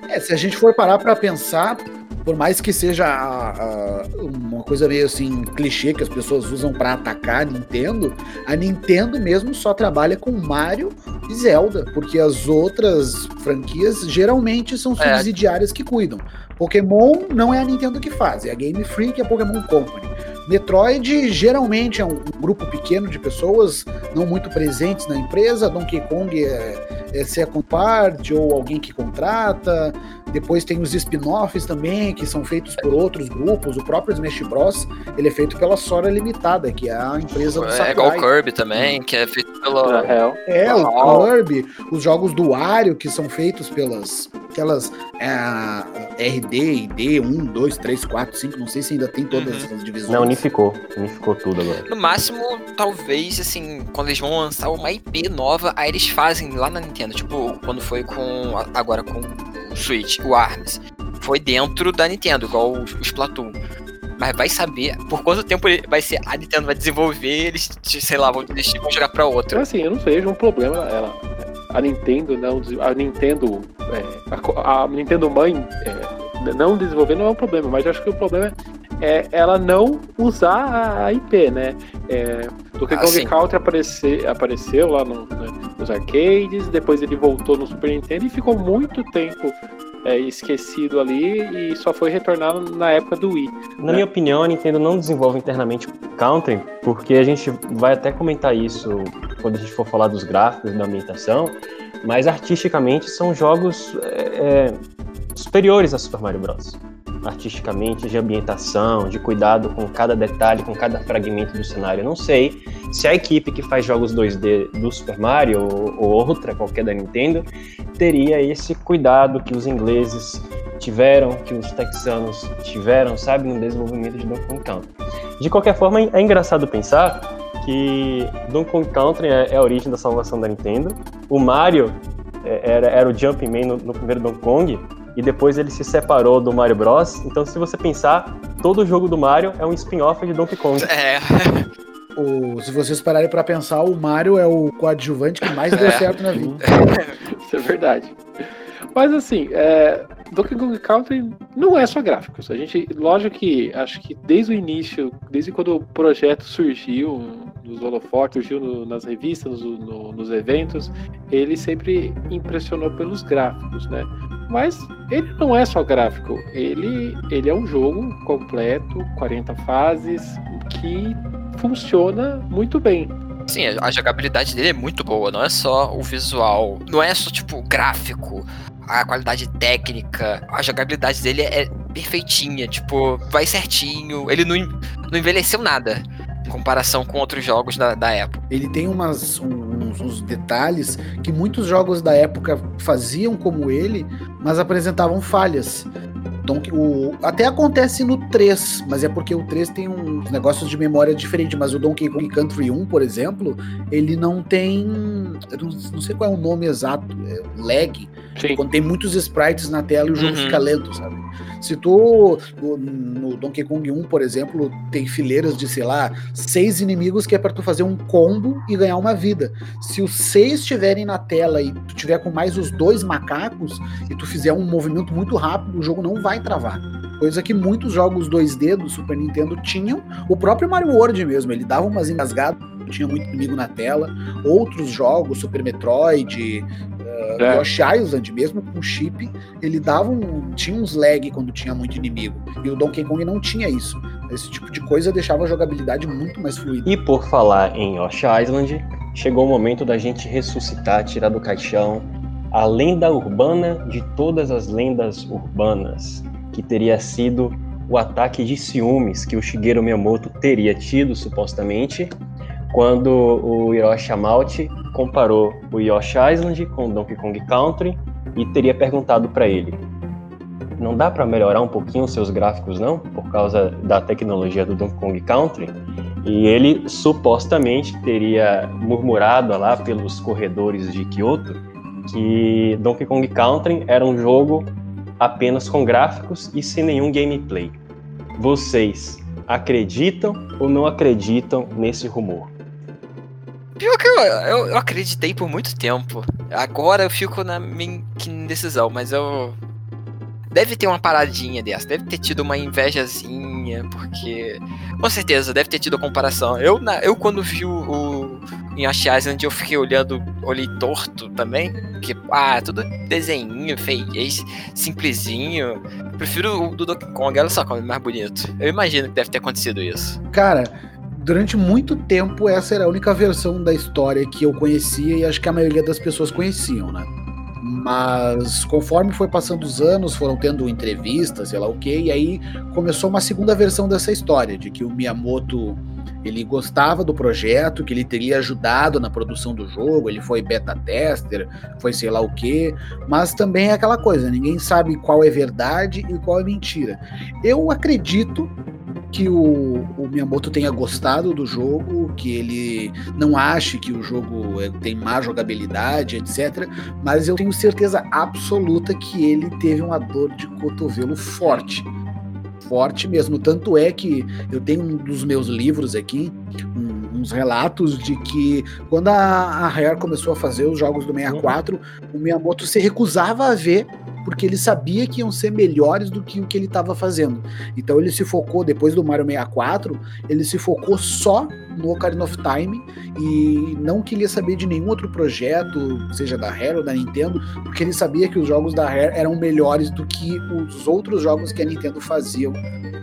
É, se a gente for parar pra pensar, por mais que seja a- a- uma coisa meio assim, clichê que as pessoas usam pra atacar a Nintendo, a Nintendo mesmo só trabalha com Mario e Zelda, porque as outras franquias geralmente são É. subsidiárias que cuidam. Pokémon não é a Nintendo que faz, é a Game Freak e a Pokémon Company. Metroid geralmente é um grupo pequeno de pessoas não muito presentes na empresa. Donkey Kong é, é second party ou alguém que contrata. Depois tem os spin-offs também, que são feitos por outros grupos. O próprio Smash Bros. ele é feito pela Sora Limitada, que é a empresa do É igual o Sakurai. Kirby também, que é feito pela. real. É, Uau. o Kirby, os jogos do Wario, que são feitos pelas aquelas é, RD, ID, 1, 2, 3, 4, 5, não sei se ainda tem todas Uhum. as divisões. Não, unificou. Unificou tudo agora. No máximo, talvez, assim, quando eles vão lançar uma IP nova, aí eles fazem lá na Nintendo. Tipo, quando foi com. Agora com o Switch, o ARMS. Foi dentro da Nintendo, igual o Splatoon. Mas vai saber por quanto tempo vai ser. A Nintendo vai desenvolver, eles, sei lá, vão desistir vão jogar pra outra. assim, eu não vejo um problema ela. A Nintendo não. A Nintendo. é, a, a Nintendo mãe é, não desenvolver não é um problema, mas acho que o problema é ela não usar a- IP, né? É, Donkey Ah, Kong sim. Country aparecer, apareceu lá no- né, nos arcades, depois ele voltou no Super Nintendo e ficou muito tempo é, esquecido ali e só foi retornar na época do Wii. Na minha opinião, a Nintendo não desenvolve internamente Country, porque a gente vai até comentar isso quando a gente for falar dos gráficos da ambientação, mas artisticamente são jogos é, é, superiores a Super Mario Bros. Artisticamente, de ambientação, de cuidado com cada detalhe, com cada fragmento do cenário. Não sei se a equipe que faz jogos 2D do Super Mario ou, ou outra, qualquer da Nintendo, teria esse cuidado que os ingleses tiveram, que os texanos tiveram, sabe, no desenvolvimento de Donkey Kong Country. De qualquer forma, é engraçado pensar que Donkey Kong Country é, é a origem da salvação da Nintendo. O Mario é, era, era o Jumpman no, no primeiro Donkey Kong, e depois ele se separou do Mario Bros. Então, se você pensar, todo jogo do Mario é um spin-off de Donkey Kong. É, O- se vocês pararem pra pensar, o Mario é o coadjuvante que mais deu É. certo na vida. Isso é verdade. Mas assim, é, Donkey Kong Country não é só gráficos. A gente, lógico que acho que desde o início, desde quando o projeto surgiu nos holofotes, surgiu no- nas revistas, no- no- nos eventos, ele sempre impressionou pelos gráficos, né? Mas ele não é só gráfico, ele, ele é um jogo completo, 40 fases, que funciona muito bem. Sim, a jogabilidade dele é muito boa, não é só o visual, não é só tipo gráfico, a qualidade técnica, a jogabilidade dele é perfeitinha, tipo, vai certinho, ele não, não envelheceu nada em comparação com outros jogos da, da época. Ele tem umas, uns, uns detalhes que muitos jogos da época faziam como ele, mas apresentavam falhas. Que o, até acontece no 3, mas é porque o 3 tem uns negócios de memória diferente. Mas o Donkey Kong Country 1, por exemplo, ele não tem. Eu não, não sei qual é o nome exato, é lag. Sim. Quando tem muitos sprites na tela e o jogo Uhum. fica lento, sabe? Se tu no Donkey Kong 1, por exemplo, tem fileiras de, sei lá, seis inimigos que é para tu fazer um combo e ganhar uma vida. Se os seis estiverem na tela e tu tiver com mais os dois macacos e tu fizer um movimento muito rápido, o jogo não vai travar. Coisa que muitos jogos 2D do Super Nintendo tinham. O próprio Mario World mesmo, ele dava umas engasgadas, tinha muito inimigo na tela. Outros jogos, Super Metroid, uh, é. Yoshi Island, mesmo com chip, ele dava um, tinha uns lag quando tinha muito inimigo. E o Donkey Kong não tinha isso. Esse tipo de coisa deixava a jogabilidade muito mais fluida. E por falar em Yoshi Island, chegou o momento da gente ressuscitar, tirar do caixão a lenda urbana de todas as lendas urbanas que teria sido o ataque de ciúmes que o Shigeru Miyamoto teria tido, supostamente, quando o Hiroshi Amauchi comparou o Yoshi Island com Donkey Kong Country e teria perguntado para ele: não dá para melhorar um pouquinho os seus gráficos, não? Por causa da tecnologia do Donkey Kong Country? E ele supostamente teria murmurado lá pelos corredores de Kyoto que Donkey Kong Country era um jogo apenas com gráficos e sem nenhum gameplay. Vocês acreditam ou não acreditam nesse rumor? Pior que eu, eu, eu acreditei por muito tempo. Agora eu fico na minha indecisão, mas eu. Deve ter uma paradinha dessa, deve ter tido uma invejazinha, porque. Com certeza, deve ter tido a comparação. Eu, na, eu quando vi o, o em Yoshi Island, eu fiquei olhando, olhei torto também. Porque, ah, tudo desenhinho, feio, simplesinho. Prefiro o do Donkey Kong, olha só como é mais bonito. Eu imagino que deve ter acontecido isso. Cara, durante muito tempo essa era a única versão da história que eu conhecia e acho que a maioria das pessoas conheciam, né? Mas conforme foi passando os anos, foram tendo entrevistas, sei lá o que, e aí começou uma segunda versão dessa história, de que o Miyamoto ele gostava do projeto, que ele teria ajudado na produção do jogo, ele foi beta tester, foi sei lá o que, mas também é aquela coisa, ninguém sabe qual é verdade e qual é mentira. Eu acredito que o, o, Miyamoto tenha gostado do jogo, que ele não ache que o jogo é, tem má jogabilidade, etc. Mas eu tenho certeza absoluta que ele teve uma dor de cotovelo forte. Forte mesmo. Tanto é que eu tenho um dos meus livros aqui, um, uns relatos de que quando a, a Rare começou a fazer os jogos do 64, o Miyamoto se recusava a ver porque ele sabia que iam ser melhores do que o que ele estava fazendo. Então ele se focou, depois do Mario 64, ele se focou só no Ocarina of Time e não queria saber de nenhum outro projeto, seja da Rare ou da Nintendo, porque ele sabia que os jogos da Rare eram melhores do que os outros jogos que a Nintendo faziam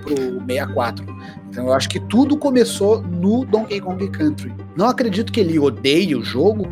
pro 64. Então eu acho que tudo começou no Donkey Kong Country. Não acredito que ele odeie o jogo,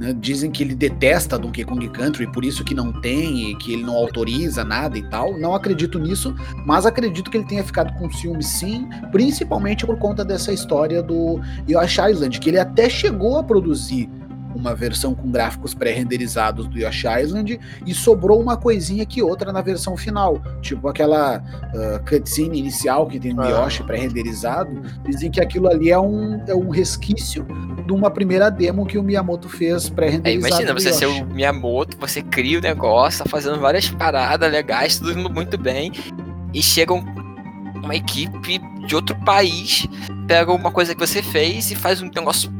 né? Dizem que ele detesta Donkey Kong Country, por isso que não tem, e que ele não autoriza nada e tal. Não acredito nisso, mas acredito que ele tenha ficado com ciúme sim, principalmente por conta dessa história do Yoshi Island, que ele até chegou a produzir uma versão com gráficos pré-renderizados do Yoshi Island e sobrou uma coisinha que outra na versão final, tipo aquela uh, cutscene inicial que tem no ah. Yoshi pré-renderizado. Dizem que aquilo ali é um, é um resquício de uma primeira demo que o Miyamoto fez pré-renderizado. É, imagina você ser o Miyamoto, você cria o negócio, tá fazendo várias paradas legais, tudo muito bem, e chega um, uma equipe de outro país, pega uma coisa que você fez e faz um negócio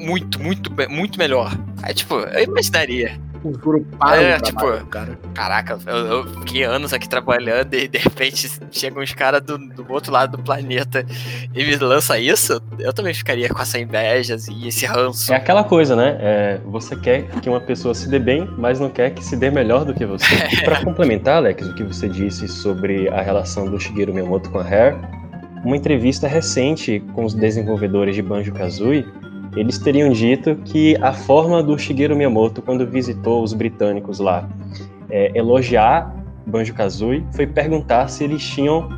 muito, muito, muito melhor. Aí, tipo, eu imaginaria. O juro para é, tipo, cara. Caraca, eu, eu, fiquei anos aqui trabalhando e de repente chegam uns caras do, do outro lado do planeta e me lança isso, eu também ficaria com essa inveja e esse ranço. É aquela coisa, né? É, você quer que uma pessoa se dê bem, mas não quer que se dê melhor do que você. É. Para complementar, Alex, o que você disse sobre a relação do Shigeru Miyamoto com a Rare, uma entrevista recente com os desenvolvedores de Banjo-Kazooie eles teriam dito que a forma do Shigeru Miyamoto, quando visitou os britânicos lá, é, elogiar Banjo-Kazooie, foi perguntar se eles tinham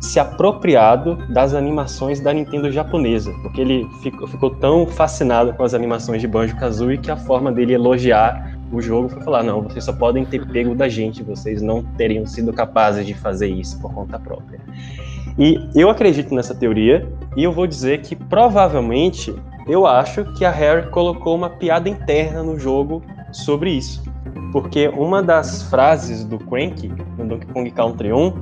se apropriado das animações da Nintendo japonesa, porque ele ficou, ficou tão fascinado com as animações de Banjo-Kazooie que a forma dele elogiar o jogo foi falar: não, vocês só podem ter pego da gente, vocês não teriam sido capazes de fazer isso por conta própria. E eu acredito nessa teoria, e eu vou dizer que provavelmente eu acho que a Harry colocou uma piada interna no jogo sobre isso. porque uma das frases do Crank no Donkey Kong Country 1,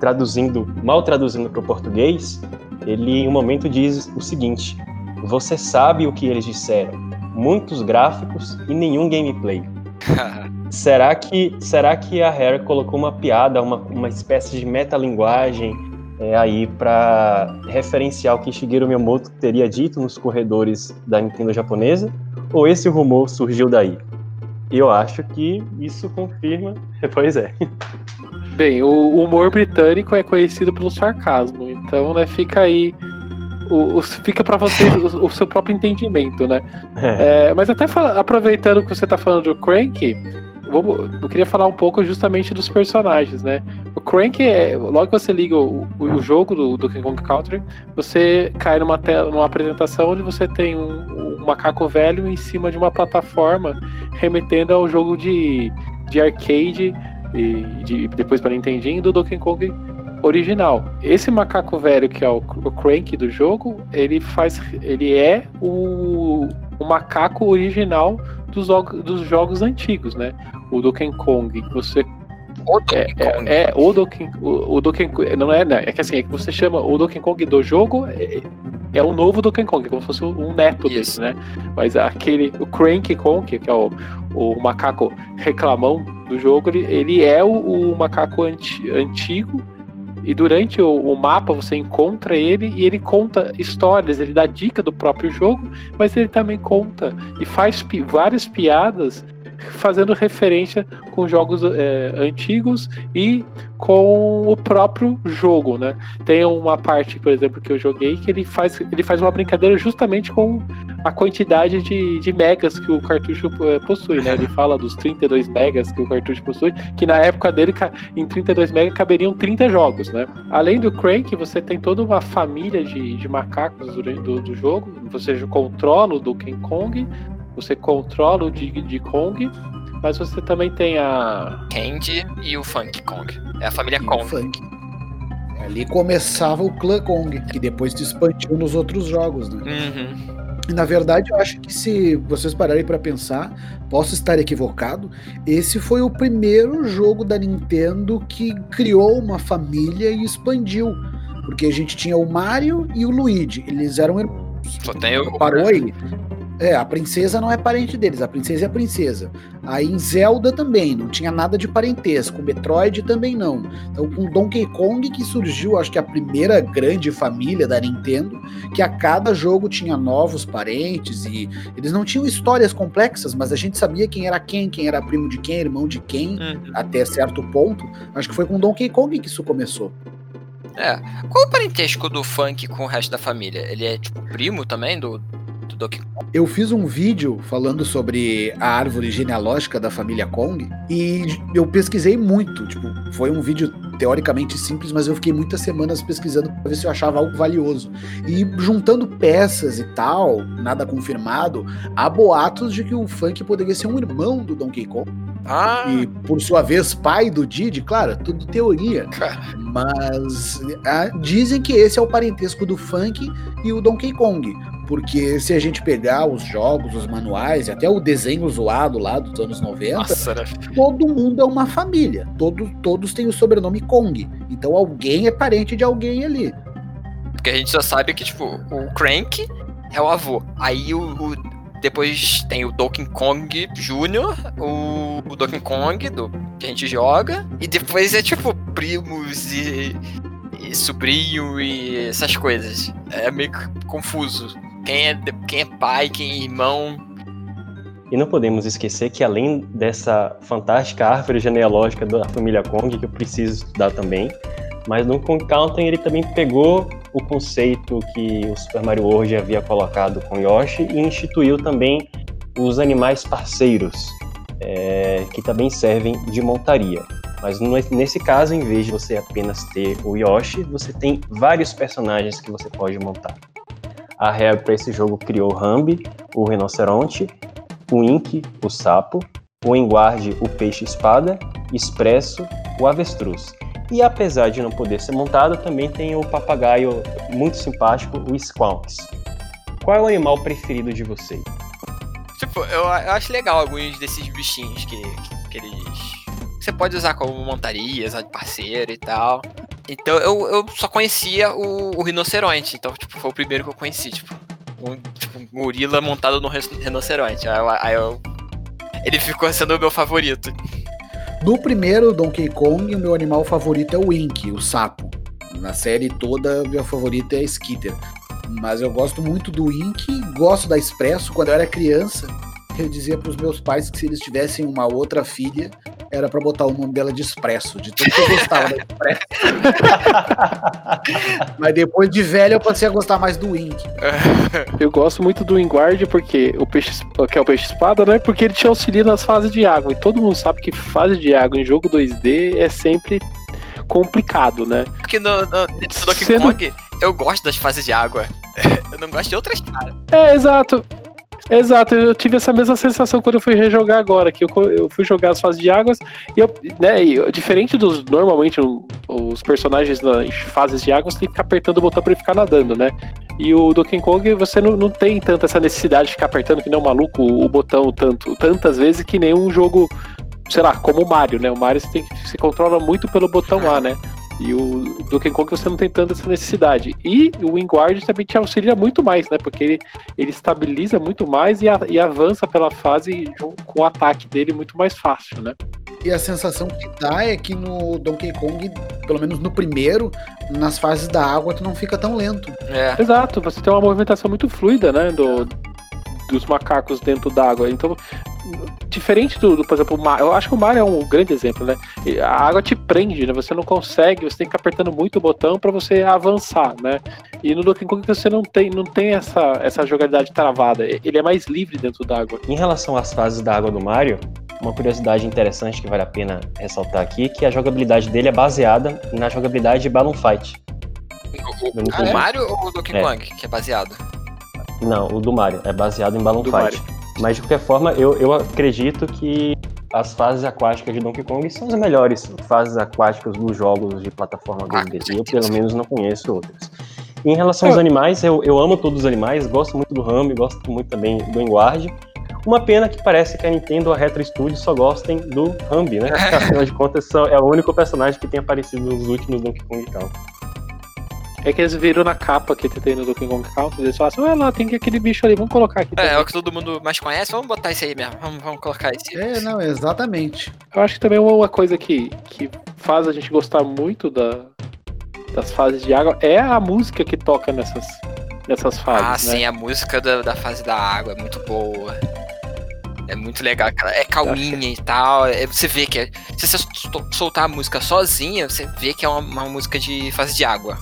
traduzindo, mal traduzindo para o português, ele em um momento diz o seguinte: Você sabe o que eles disseram? Muitos gráficos e nenhum gameplay. será que será que a Rare colocou uma piada, uma, uma espécie de metalinguagem é, aí para referenciar o que Shigeru Miyamoto teria dito nos corredores da Nintendo japonesa? Ou esse rumor surgiu daí? Eu acho que isso confirma. Pois é. Bem, o humor britânico é conhecido pelo sarcasmo, então né, fica aí. O, o fica para você o, o, seu próprio entendimento, né? É. É, mas até fala, aproveitando que você está falando do Crank, eu queria falar um pouco justamente dos personagens, né? O Crank é. Logo que você liga o, o jogo do Donkey Kong Country, você cai numa, tela, numa apresentação onde você tem um, um, macaco velho em cima de uma plataforma, remetendo ao jogo de, de arcade e de, depois para Nintendinho do Donkey Kong original. Esse macaco velho que é o, o Crank do jogo, ele faz. ele é o, o macaco original dos, dos jogos antigos, né? o Donkey Kong, você o Donkey é, é, Kong. É, é, o Donkey, o, o Donkey não é, né? É que assim, é que você chama o Donkey Kong do jogo é, é o novo Donkey Kong, é como se fosse um neto Isso. desse, né? Mas aquele, o Cranky Kong, que é o, o macaco reclamão do jogo, ele, ele é o, o macaco anti, antigo e durante o, o, mapa você encontra ele e ele conta histórias, ele dá dica do próprio jogo, mas ele também conta e faz pi várias piadas fazendo referência com jogos é, antigos e com o próprio jogo, né? Tem uma parte, por exemplo, que eu joguei que ele faz, ele faz uma brincadeira justamente com a quantidade de, de megas que o cartucho é, possui, né? Ele fala dos 32 megas que o cartucho possui, que na época dele, em 32 megas caberiam 30 jogos, né? Além do Crank, você tem toda uma família de, de macacos do, do jogo, você controla o Donkey Kong, você controla o Dig de Kong, mas você também tem a. Candy e o Funk Kong. É a família e Kong. Funk. Ali começava o clã Kong, que depois se expandiu nos outros jogos, né? Uhum. E na verdade, eu acho que se vocês pararem para pensar, posso estar equivocado, esse foi o primeiro jogo da Nintendo que criou uma família e expandiu. Porque a gente tinha o Mario e o Luigi, eles eram irmãos. Só tem o... Parou aí. É, a princesa não é parente deles, a princesa é a princesa. Aí em Zelda também, não tinha nada de parentesco. Metroid também não. Então com Donkey Kong que surgiu, acho que a primeira grande família da Nintendo, que a cada jogo tinha novos parentes e eles não tinham histórias complexas, mas a gente sabia quem era quem, quem era primo de quem, irmão de quem, uhum. até certo ponto. Acho que foi com Donkey Kong que isso começou. É. Qual o parentesco do funk com o resto da família? Ele é tipo primo também do, Donkey Kong. Eu fiz um vídeo falando sobre a árvore genealógica da família Kong e eu pesquisei muito. Tipo, foi um vídeo teoricamente simples, mas eu fiquei muitas semanas pesquisando para ver se eu achava algo valioso. E juntando peças e tal, nada confirmado, há boatos de que o Funk poderia ser um irmão do Donkey Kong. Ah. E por sua vez, pai do Didi, claro, tudo teoria. Mas ah, dizem que esse é o parentesco do Funk e o Donkey Kong. Porque se a gente pegar os jogos, os manuais, até o desenho zoado lá dos anos 90, Nossa, né? todo mundo é uma família. Todo, todos têm o sobrenome Kong. Então alguém é parente de alguém ali. Porque a gente já sabe que, tipo, o Crank é o avô. Aí o, o depois tem o Donkey Kong Jr., o, Donkey Kong do, que a gente joga. E depois é tipo primos e, e sobrinho e essas coisas. É meio confuso quem é, quem é pai, quem é irmão. E não podemos esquecer que além dessa fantástica árvore genealógica da família Kong, que eu preciso estudar também, mas no Country ele também pegou o conceito que o Super Mario World havia colocado com Yoshi e instituiu também os animais parceiros, é, que também servem de montaria. Mas nesse caso, em vez de você apenas ter o Yoshi, você tem vários personagens que você pode montar. A Rare para esse jogo criou Rambi, o rinoceronte, o Ink, o sapo, o Enguarde, o peixe-espada, Expresso, o avestruz. E apesar de não poder ser montado, também tem o papagaio muito simpático, o Squawks. Qual é o animal preferido de vocês? Tipo, eu, eu acho legal alguns desses bichinhos que, aqueles. Você pode usar como montarias, de parceiro e tal. Então eu, eu só conhecia o, o rinoceronte. Então, tipo, foi o primeiro que eu conheci, tipo. Um, tipo, gorila montado no rinoceronte. Aí, eu, aí eu. Ele ficou sendo o meu favorito. No primeiro Donkey Kong, o meu animal favorito é o Wink, o sapo. Na série toda, meu favorito é a Skitter. Mas eu gosto muito do Wink, gosto da Expresso. Quando eu era criança, eu dizia para os meus pais que se eles tivessem uma outra filha, era para botar o nome dela de Expresso, de tanto que eu gostava da Expresso. Mas depois de velho eu passei a gostar mais do Wink. Eu gosto muito do Wingard porque o peixe, que é o peixe espada, né? Porque ele te auxilia nas fases de água. E todo mundo sabe que fase de água em jogo 2D é sempre complicado, né? Porque no, no, no Donkey Sendo... Kong eu gosto das fases de água. Eu não gosto de outras caras. É, exato. Exato, eu tive essa mesma sensação quando eu fui rejogar agora, que eu, eu fui jogar as fases de águas e eu, né, diferente dos normalmente os personagens nas fases de águas tem que ficar apertando o botão para ele ficar nadando, né? E o Donkey Kong você não, não tem tanta essa necessidade de ficar apertando que nem um maluco o, botão tanto tantas vezes que nem um jogo, sei lá, como o Mario, né? O Mario você tem se controla muito pelo botão A, né? E o Donkey Kong você não tem tanta essa necessidade. E o Wingard também te auxilia muito mais, né? Porque ele, ele estabiliza muito mais e, a, e avança pela fase com o ataque dele muito mais fácil, né? E a sensação que dá é que no Donkey Kong, pelo menos no primeiro, nas fases da água, tu não fica tão lento. É. Exato, você tem uma movimentação muito fluida, né? Do, dos macacos dentro d'água. Então, diferente do, do, por exemplo, o Mario, eu acho que o Mario é um grande exemplo, né? A água te prende, né? Você não consegue, você tem que ficar apertando muito o botão para você avançar, né? E no Donkey Kong você não tem, não tem essa, essa jogabilidade travada. Ele é mais livre dentro d'água. Em relação às fases da água do Mario, uma curiosidade interessante que vale a pena ressaltar aqui é que a jogabilidade dele é baseada na jogabilidade de Balloon Fight. O, o, o Mario ou o Donkey é. Kong, que é baseado? Não, o do Mario. É baseado em Balloon do Fight. Mario. Mas de qualquer forma, eu, eu acredito que as fases aquáticas de Donkey Kong são as melhores fases aquáticas dos jogos de plataforma 2D. Ah, eu, pelo menos, não conheço outras. em relação aos animais, eu, eu amo todos os animais, gosto muito do Rami, gosto muito também do Enguarde. Uma pena que parece que a Nintendo ou a Retro Studios só gostem do Rambi, né? Afinal de contas, é o único personagem que tem aparecido nos últimos Donkey Kong Country. É que eles viram na capa que tem no Donkey Kong Country, eles falam assim, olha lá, tem aquele bicho ali, vamos colocar aqui. É, é o que todo mundo mais conhece, vamos botar esse aí mesmo, vamos, vamos colocar esse. É, não, exatamente. Eu acho que também uma coisa que, que faz a gente gostar muito da, das fases de água é a música que toca nessas, nessas fases. Ah, né? sim, a música da, da fase da água é muito boa. É muito legal, é calminha e tal. É, você vê que é, se você soltar a música sozinha, você vê que é uma, uma música de fase de água.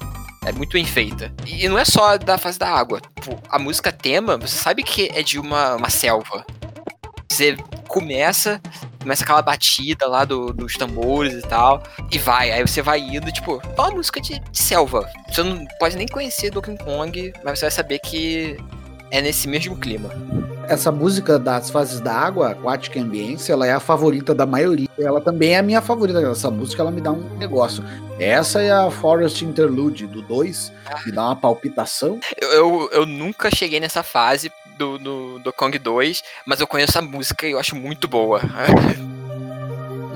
É muito bem feita. E não é só da fase da água. Tipo, a música tema, você sabe que é de uma, uma selva. Você começa, começa aquela batida lá do, dos tambores e tal, e vai. Aí você vai indo, tipo, é música de, de selva. Você não pode nem conhecer Donkey Kong, mas você vai saber que é nesse mesmo clima. Essa música das fases da água, Aquatic Ambience, ela é a favorita da maioria. Ela também é a minha favorita. Essa música ela me dá um negócio. Essa é a Forest Interlude do 2, me dá uma palpitação. Eu, eu, eu nunca cheguei nessa fase do, do, do Kong 2, mas eu conheço a música e eu acho muito boa.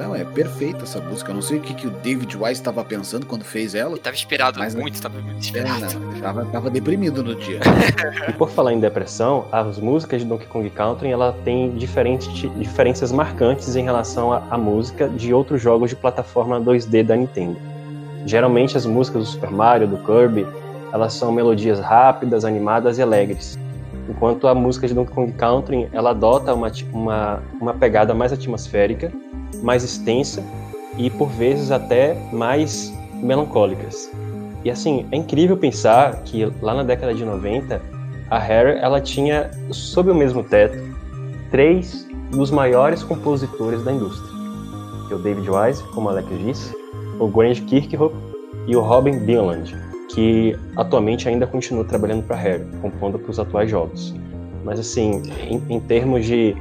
Não, é perfeita essa música. Eu não sei o que, que o David Wise estava pensando quando fez ela. Ele tava inspirado mas, muito, estava muito inspirado. É, não, tava, tava deprimido no dia. e por falar em depressão, as músicas de Donkey Kong Country ela tem diferentes, diferenças marcantes em relação à música de outros jogos de plataforma 2D da Nintendo. Geralmente as músicas do Super Mario, do Kirby, elas são melodias rápidas, animadas e alegres. Enquanto a música de Donkey Kong Country, ela adota uma, uma, uma pegada mais atmosférica, mais extensa e por vezes até mais melancólicas. E assim, é incrível pensar que lá na década de 90, a Rare ela tinha sob o mesmo teto três dos maiores compositores da indústria. Que é o David Wise, como Alex disse, o Grant Kirkhope e o Robin Bieland, que atualmente ainda continua trabalhando para Rare, compondo para os atuais jogos. Mas assim, em, em termos de,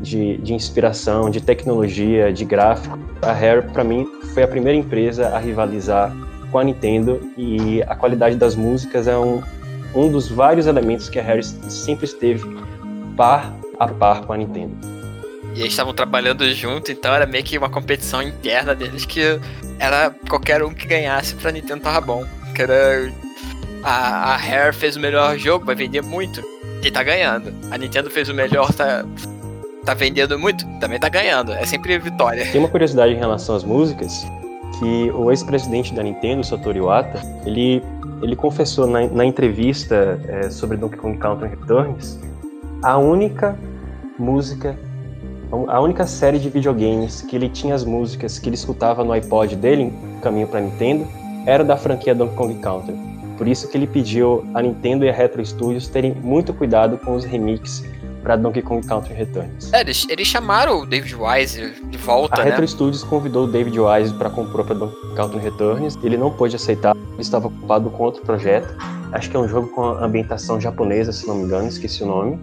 de, de, inspiração, de tecnologia, de gráfico, a Rare para mim foi a primeira empresa a rivalizar com a Nintendo e a qualidade das músicas é um, um dos vários elementos que a Rare sempre esteve par a par com a Nintendo. E eles estavam trabalhando junto, então era meio que uma competição interna deles que era qualquer um que ganhasse pra Nintendo tava bom. Era. A, a Rare fez o melhor jogo, vai vender muito. E tá ganhando. A Nintendo fez o melhor, tá, tá vendendo muito, também tá ganhando. É sempre vitória. Tem uma curiosidade em relação às músicas, que o ex-presidente da Nintendo, Satoru Iwata, ele, ele confessou na, na entrevista é, sobre Donkey Kong Country Returns, a única música, a única série de videogames que ele tinha as músicas que ele escutava no iPod dele, caminho para Nintendo, era da franquia Donkey Kong Country. Por isso que ele pediu a Nintendo e a Retro Studios terem muito cuidado com os remixes para Donkey Kong Country Returns. É, eles, eles chamaram o David Wise de volta, a né? Retro Studios convidou o David Wise para compor para Donkey Kong Country Returns. Ele não pôde aceitar, ele estava ocupado com outro projeto. Acho que é um jogo com ambientação japonesa, se não me engano, esqueci o nome.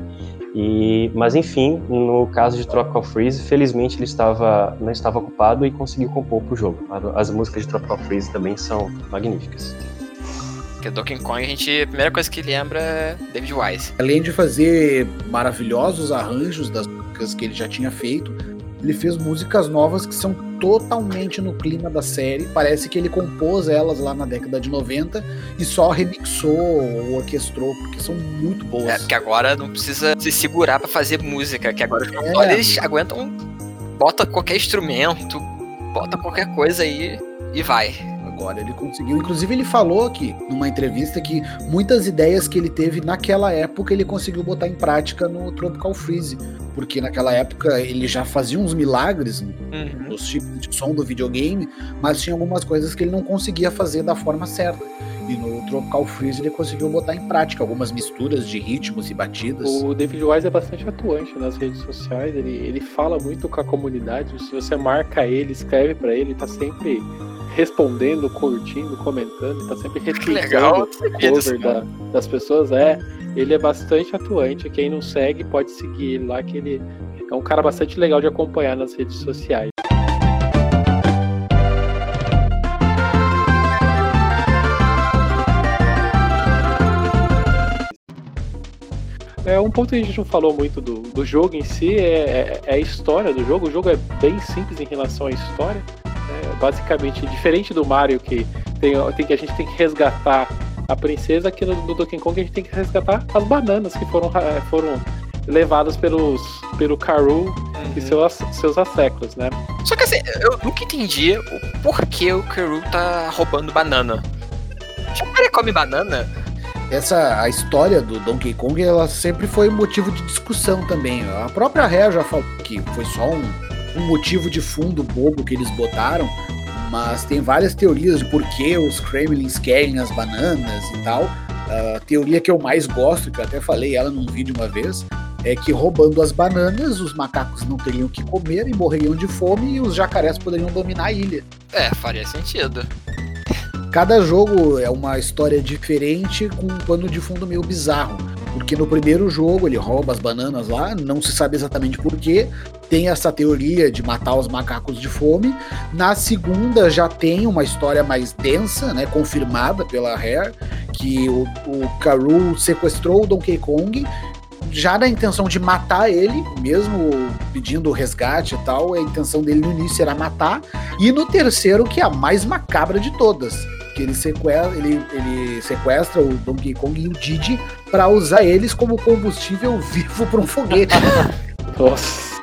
E, mas enfim, no caso de Tropical Freeze, felizmente ele estava não estava ocupado e conseguiu compor para o jogo. As músicas de Tropical Freeze também são magníficas. Porque Donkey Kong, a gente, a primeira coisa que lembra é David Wise. Além de fazer maravilhosos arranjos das músicas que ele já tinha feito, ele fez músicas novas que são totalmente no clima da série. Parece que ele compôs elas lá na década de 90 e só remixou ou orquestrou, porque são muito boas. É, porque agora não precisa se segurar para fazer música, que agora é. aguentam, bota qualquer instrumento, bota qualquer coisa aí e vai agora. Ele conseguiu. Inclusive, ele falou aqui numa entrevista que muitas ideias que ele teve naquela época ele conseguiu botar em prática no Tropical Freeze. Porque naquela época ele já fazia uns milagres uhum. nos chips de som do videogame, mas tinha algumas coisas que ele não conseguia fazer da forma certa. E no Tropical Freeze ele conseguiu botar em prática algumas misturas de ritmos e batidas. O David Wise é bastante atuante nas redes sociais, ele, ele fala muito com a comunidade. Se você marca ele, escreve para ele, tá sempre respondendo, curtindo, comentando, tá sempre retweetando o cover da, das pessoas. É, ele é bastante atuante. Quem não segue pode seguir ele lá, que ele é um cara bastante legal de acompanhar nas redes sociais. É, um ponto que a gente não falou muito do, do jogo em si é, é, é, a história do jogo. O jogo é bem simples em relação à história. É, basicamente, diferente do Mario, que, tem, tem, que a gente tem que resgatar a princesa, aqui no, no Donkey Kong a gente tem que resgatar as bananas que foram, foram levadas pelos, pelo Karu uhum. e seus, seus asseclos, né? Só que assim, eu nunca entendi o porquê o Karu tá roubando banana. Já cara come banana? Essa a história do Donkey Kong ela sempre foi motivo de discussão também. A própria Rare já falou que foi só um, um motivo de fundo bobo que eles botaram, mas tem várias teorias de por que os Kremlins querem as bananas e tal. A teoria que eu mais gosto, que eu até falei ela num vídeo uma vez, é que roubando as bananas, os macacos não teriam que comer e morreriam de fome e os jacarés poderiam dominar a ilha. É, faria sentido. Cada jogo é uma história diferente com um pano de fundo meio bizarro. Porque no primeiro jogo ele rouba as bananas lá, não se sabe exatamente porquê. Tem essa teoria de matar os macacos de fome. Na segunda já tem uma história mais densa, né, confirmada pela Rare, que o, o Karu sequestrou o Donkey Kong já na intenção de matar ele, mesmo pedindo resgate e tal, a intenção dele no início era matar. E no terceiro, que é a mais macabra de todas, que ele sequestra, ele, ele sequestra o Donkey Kong e o Didi para usar eles como combustível vivo para um foguete. Nossa.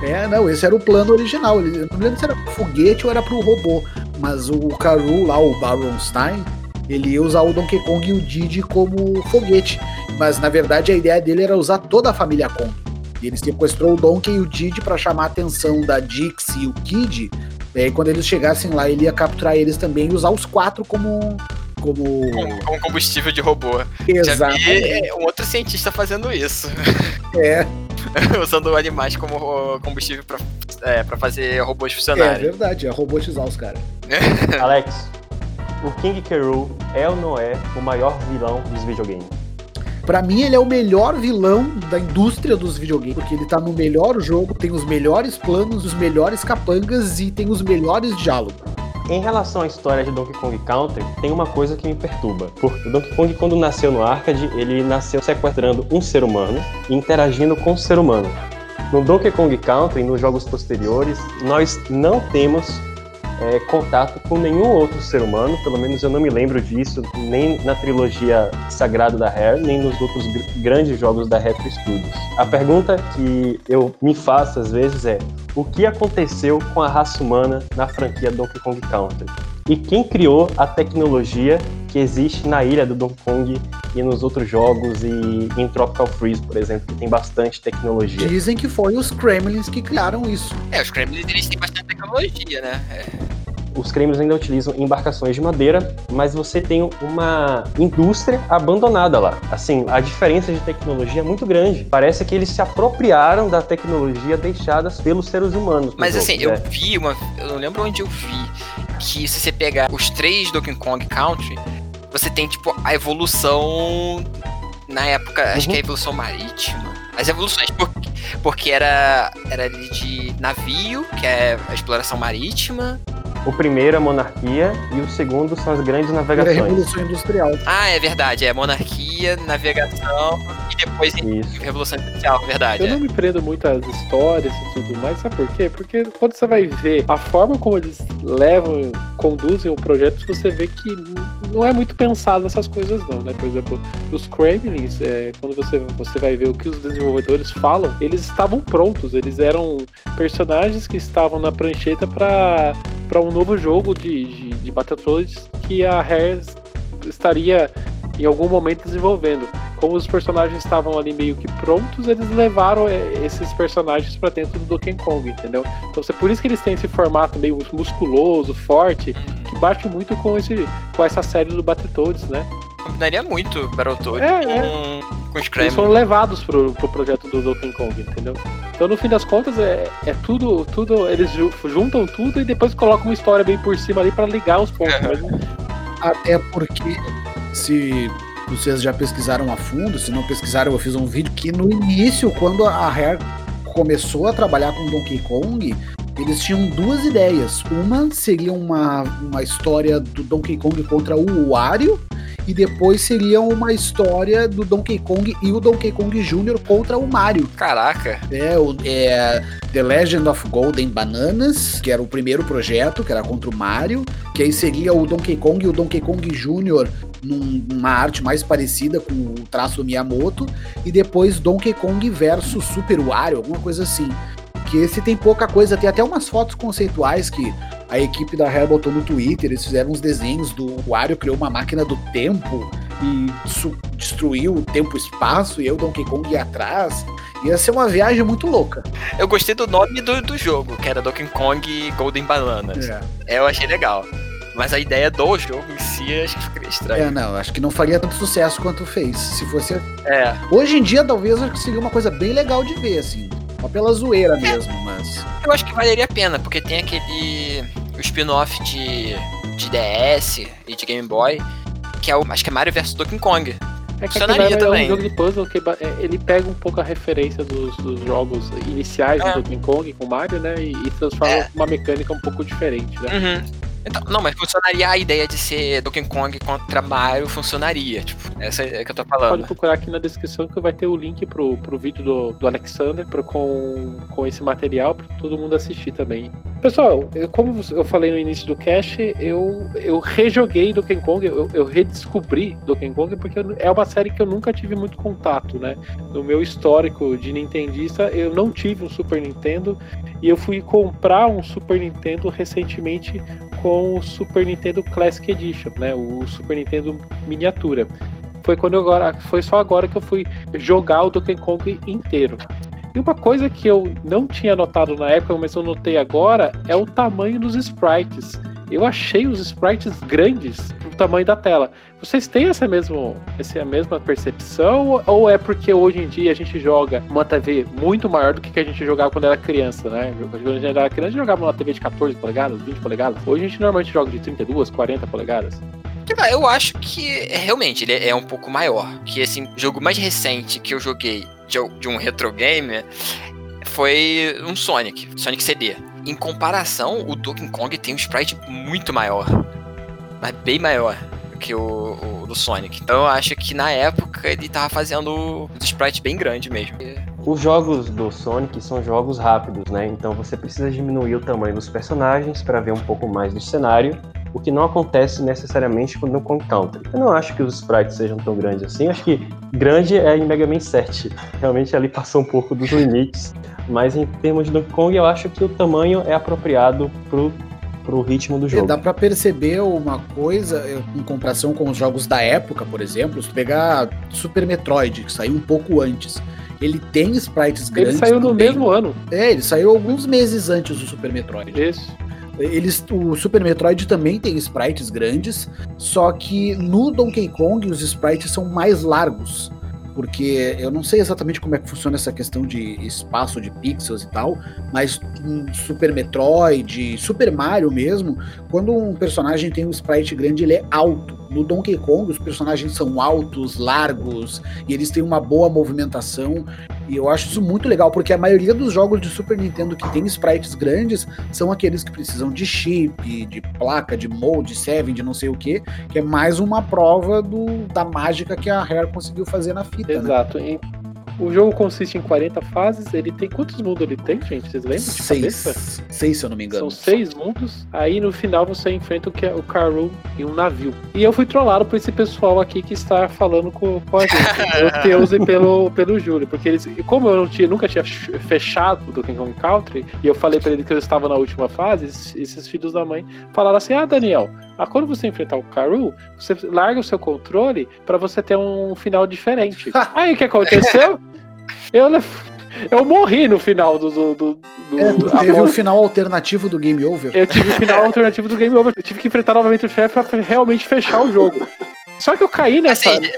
É, não, esse era o plano original. Eu não lembro se era pro foguete ou era pro robô. Mas o Karu lá, o Baronstein, ele ia usar o Donkey Kong e o Didi como foguete. Mas na verdade a ideia dele era usar toda a família Kong. E ele sequestrou o Donkey e o Didi para chamar a atenção da Dixie e o Kid e aí, quando eles chegassem lá, ele ia capturar eles também e usar os quatro como. Como, como, como combustível de robô. Exato. Já vi um outro cientista fazendo isso. É. Usando animais como combustível pra, é, pra fazer robôs funcionarem. É verdade, é robotizar os caras. Alex, o King K. é ou não é o maior vilão dos videogames? Para mim, ele é o melhor vilão da indústria dos videogames, porque ele tá no melhor jogo, tem os melhores planos, os melhores capangas e tem os melhores diálogos. Em relação à história de Donkey Kong Country, tem uma coisa que me perturba. Porque o Donkey Kong, quando nasceu no arcade, ele nasceu sequestrando um ser humano e interagindo com o ser humano. No Donkey Kong Country, nos jogos posteriores, nós não temos é, contato com nenhum outro ser humano, pelo menos eu não me lembro disso, nem na trilogia Sagrada da Rare, nem nos outros gr grandes jogos da Retro Studios. A pergunta que eu me faço às vezes é: o que aconteceu com a raça humana na franquia Donkey Kong Country? E quem criou a tecnologia que existe na ilha do Donkey Kong e nos outros jogos e em Tropical Freeze, por exemplo, que tem bastante tecnologia. Dizem que foi os Kremlins que criaram isso. É, os Kremlins eles têm bastante tecnologia, né? É. Os Kremlins ainda utilizam embarcações de madeira, mas você tem uma indústria abandonada lá. Assim, a diferença de tecnologia é muito grande. Parece que eles se apropriaram da tecnologia deixadas pelos seres humanos. Mas assim, né? eu vi uma. Eu não lembro onde eu vi que se você pegar os três Donkey Kong Country, você tem, tipo, a evolução. Na época, acho Uhum. que é a evolução marítima. As evoluções, porque, porque era, era ali de navio, que é a exploração marítima. O primeiro é a monarquia e o segundo são as grandes Era a navegações. Revolução Industrial. Ah, é verdade, é monarquia, navegação e depois Isso. revolução industrial, verdade. Eu é. não me prendo muito às histórias e tudo mais, sabe por quê? Porque quando você vai ver a forma como eles levam, conduzem o projeto, você vê que não é muito pensado nessas coisas não, né? Por exemplo, os Kremlins, é, quando você, você vai ver o que os desenvolvedores falam, eles estavam prontos, eles eram personagens que estavam na prancheta para para um novo jogo de, de, de Battletoads que a Rare estaria em algum momento desenvolvendo como os personagens estavam ali meio que prontos, eles levaram é, esses personagens pra dentro do Donkey Kong, entendeu? Então é por isso que eles têm esse formato meio musculoso, forte, que bate muito com, esse, com essa série do Battletoads, né? Combinaria muito Battletoads É, com, é. com Eles foram levados pro, pro projeto do Donkey Kong, entendeu? Então no fim das contas é, é tudo, tudo, eles ju- juntam tudo e depois colocam uma história bem por cima ali pra ligar os pontos. Mas Até porque, se vocês já pesquisaram a fundo, se não pesquisaram, eu fiz um vídeo que no início, quando a Rare começou a trabalhar com Donkey Kong, eles tinham duas ideias. Uma seria uma, uma história do Donkey Kong contra o Wario, e depois seria uma história do Donkey Kong e o Donkey Kong Jr. contra o Mario. Caraca, É, o é, The Legend of Golden Bananas, que era o primeiro projeto, que era contra o Mario, que aí seria o Donkey Kong e o Donkey Kong Jr. num- numa arte mais parecida com o traço do Miyamoto, e depois Donkey Kong versus Super Wario, alguma coisa assim. Que esse tem pouca coisa, tem até umas fotos conceituais que a equipe da Rare botou no Twitter, eles fizeram uns desenhos do Wario criou uma máquina do tempo e destruiu o tempo e espaço, e o Donkey Kong ia atrás. Ia ser uma viagem muito louca. eu gostei do nome do, do jogo, que era Donkey Kong Golden Bananas. Eu achei legal. Mas a ideia do jogo em si, acho que ficaria É, estranho. não, acho que não faria tanto sucesso quanto fez. Se fosse. É, Hoje em dia, talvez acho que seria uma coisa bem legal de ver, assim. Só pela zoeira mesmo, mas. eu acho que valeria a pena, porque tem aquele. O spin-off de, de DS e de Game Boy, que é o. Acho que é Mario vs Donkey Kong. É que Funcionaria aquele é um também. jogo de puzzle que é, ele pega um pouco a referência dos, dos jogos iniciais É. do Donkey Kong com Mario, né? E, e transforma É. uma mecânica um pouco diferente, né? Uhum. Então, não, mas funcionaria a ideia de ser Donkey Kong contra Mario, funcionaria. Tipo, essa é que eu tô Pode falando. procurar aqui na descrição que vai ter o link pro, pro vídeo do, do Alexander pro, com, com esse material para todo mundo assistir também. Pessoal, eu- como eu falei no início do cast, eu, eu rejoguei Donkey Kong, eu, eu redescobri Donkey Kong porque é uma série que eu nunca tive muito contato, né? No meu histórico de Nintendista, eu não tive um Super Nintendo e eu fui comprar um Super Nintendo recentemente com o Super Nintendo Classic Edition, né? O Super Nintendo miniatura foi quando eu agora foi só agora que eu fui jogar o Donkey Kong inteiro. E uma coisa que eu não tinha notado na época, mas eu notei agora, é o tamanho dos sprites. Eu achei os sprites grandes pro tamanho da tela. Vocês têm essa, mesmo, essa mesma percepção? Ou é porque hoje em dia a gente joga uma TV muito maior do que a gente jogava quando era criança, né? Quando a gente era criança, a gente jogava uma TV de 14 polegadas, 20 polegadas. Hoje a gente normalmente joga de 32, 40 polegadas. Eu acho que é, realmente ele é um pouco maior. Que assim, o jogo mais recente que eu joguei de um retro game foi um Sonic, Sonic CD. Em comparação, o Donkey Kong tem um sprite muito maior. Mas bem maior que o, o do Sonic. Então eu acho que na época ele tava fazendo um sprite bem grande mesmo. os jogos do Sonic são jogos rápidos, né? Então você precisa diminuir o tamanho dos personagens para ver um pouco mais do cenário, o que não acontece necessariamente no Kong Country. Eu não acho que os sprites sejam tão grandes assim, acho que grande é em Mega Man 7. Realmente ali passou um pouco dos limites, mas em termos de Donkey Kong eu acho que o tamanho é apropriado pro pro ritmo do É, jogo. dá pra perceber uma coisa é, em comparação com os jogos da época, por exemplo, se tu pegar Super Metroid, que saiu um pouco antes, ele tem sprites Ele grandes. saiu no também. mesmo ano. É, ele saiu alguns meses antes do Super Metroid. Isso. Eles, o Super Metroid também tem sprites grandes, só que no Donkey Kong os sprites são mais largos. Porque eu não sei exatamente como é que funciona essa questão de espaço de pixels e tal, mas em Super Metroid, Super Mario mesmo, quando um personagem tem um sprite grande, ele é alto. No Donkey Kong, os personagens são altos, largos, e eles têm uma boa movimentação. E eu acho isso muito legal, porque a maioria dos jogos de Super Nintendo que tem sprites grandes são aqueles que precisam de chip, de placa, de molde, seven, de não sei o que, que é mais uma prova do, da mágica que a Rare conseguiu fazer na fita? Exato. E o jogo consiste em 40 fases. Ele tem quantos mundos ele tem, gente? Vocês lembram? de cabeça? Seis, seis, se eu não me engano. São seis mundos. Aí no final você enfrenta o, que é o Karu em um navio. E eu fui trollado por esse pessoal aqui que está falando com, com a gente. pelo Teus e pelo, pelo Júlio. Porque eles. Como eu não tinha, nunca tinha ch- fechado do King Kong Country, e eu falei pra ele que eu estava na última fase, esses, esses filhos da mãe falaram assim: Ah, Daniel, ah, quando você enfrentar o Karu, você larga o seu controle pra você ter um final diferente. Aí o que aconteceu? Eu, eu morri no final do. do, do, do- É, tu teve o morte. final alternativo do Game Over. Eu tive o final alternativo do Game Over. Eu tive que enfrentar novamente o chefe pra realmente fechar o jogo. Só que eu caí nessa. Assim,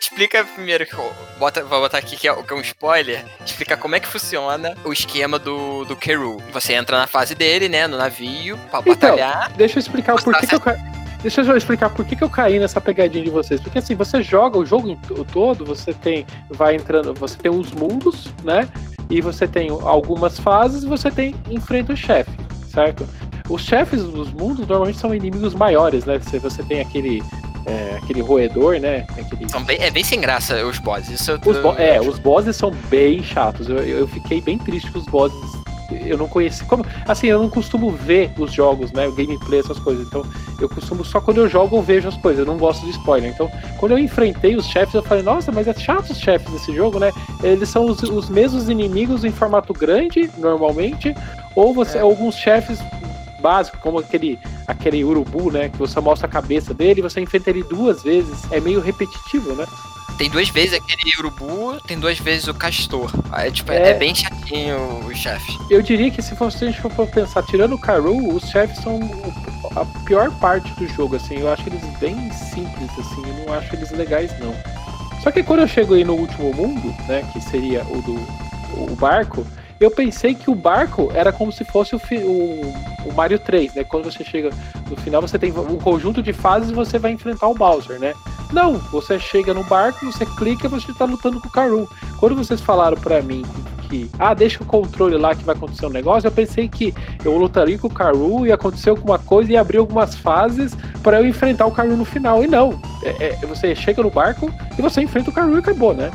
explica primeiro, que eu- bota, vou botar aqui que é, que é um spoiler, explica como é que funciona o esquema do, do Keru. Você entra na fase dele, né, no navio, pra Então, batalhar. Deixa eu explicar o porquê que eu caí. Deixa eu explicar por que, que eu caí nessa pegadinha de vocês. Porque assim, você joga o jogo todo, você tem. Vai entrando. Você tem os mundos, né? E você tem algumas fases e você tem. Enfrenta o chefe, certo? Os chefes dos mundos normalmente são inimigos maiores, né? Você, você tem aquele. é, aquele roedor, né? Aquele, São bem, é bem sem graça os bosses. Eu Os bo- é, os bosses são bem chatos. Eu, eu eu fiquei bem triste com os bosses. Eu não conheci. Como, assim, eu não costumo ver os jogos, né? O gameplay, essas coisas. Então, eu costumo só quando eu jogo eu vejo as coisas. Eu não gosto de spoiler. Então, quando eu enfrentei os chefes, eu falei, nossa, mas é chato os chefes desse jogo, né? Eles são os, os mesmos inimigos em formato grande, normalmente, ou você. É. Alguns chefes básicos, como aquele, aquele urubu, né? Que você mostra a cabeça dele, você enfrenta ele duas vezes. É meio repetitivo, né? Tem duas vezes aquele urubu, tem duas vezes o castor. Aí, tipo, É. é, bem chatinho os chefes. Eu diria que se fosse se a gente for pensar, tirando o Karu, os chefes são o- a pior parte do jogo, assim. Eu acho eles bem simples, assim. Eu não acho eles legais, não. Só que quando eu chego aí no último mundo, né, que seria o do o barco, eu pensei que o barco era como se fosse o, o, o Mario 3, né? Quando você chega no final, você tem um conjunto de fases e você vai enfrentar o Bowser, né? Não, você chega no barco, você clica e você tá lutando com o Karu. Quando vocês falaram pra mim que, ah, deixa o controle lá que vai acontecer um negócio, eu pensei que eu lutaria com o Karu e aconteceu alguma coisa e abrir algumas fases pra eu enfrentar o Karu no final. E não, é- é- você chega no barco e você enfrenta o Karu e acabou, né?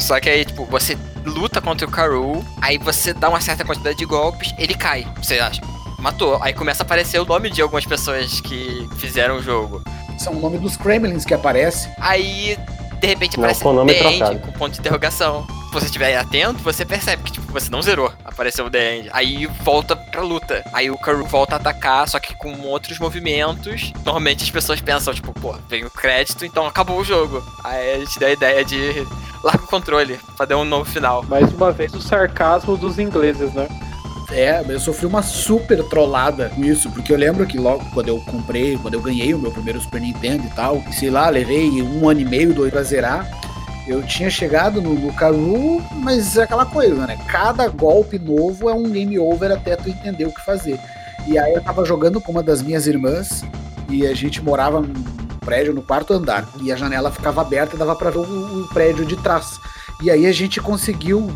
Só que aí, tipo, você luta contra o Karu, aí você dá uma certa quantidade de golpes, ele cai. Você acha, matou. Aí começa a aparecer o nome de algumas pessoas que fizeram o jogo. São o nome dos Kremlins que aparece. Aí, de repente, Não, aparece com o nome The End, com ponto de interrogação. Se você estiver atento, você percebe que, tipo, você não zerou. Apareceu o The End. Aí volta pra luta. Aí o Karu volta a atacar, só que com outros movimentos. Normalmente as pessoas pensam, tipo, pô, vem o crédito, então acabou o jogo. Aí a gente dá a ideia de controle pra dar um novo final. Mais uma vez o sarcasmo dos ingleses, né? É, eu sofri uma super trollada com isso, porque eu lembro que logo quando eu comprei, quando eu ganhei o meu primeiro Super Nintendo e tal, sei lá, levei um ano e meio, dois pra zerar. Eu tinha chegado no, no Karu, mas é aquela coisa, né? Cada golpe novo é um game over até tu entender o que fazer. E aí eu tava jogando com uma das minhas irmãs e a gente morava prédio no quarto andar. E a janela ficava aberta e dava pra ver o, o prédio de trás. E aí a gente conseguiu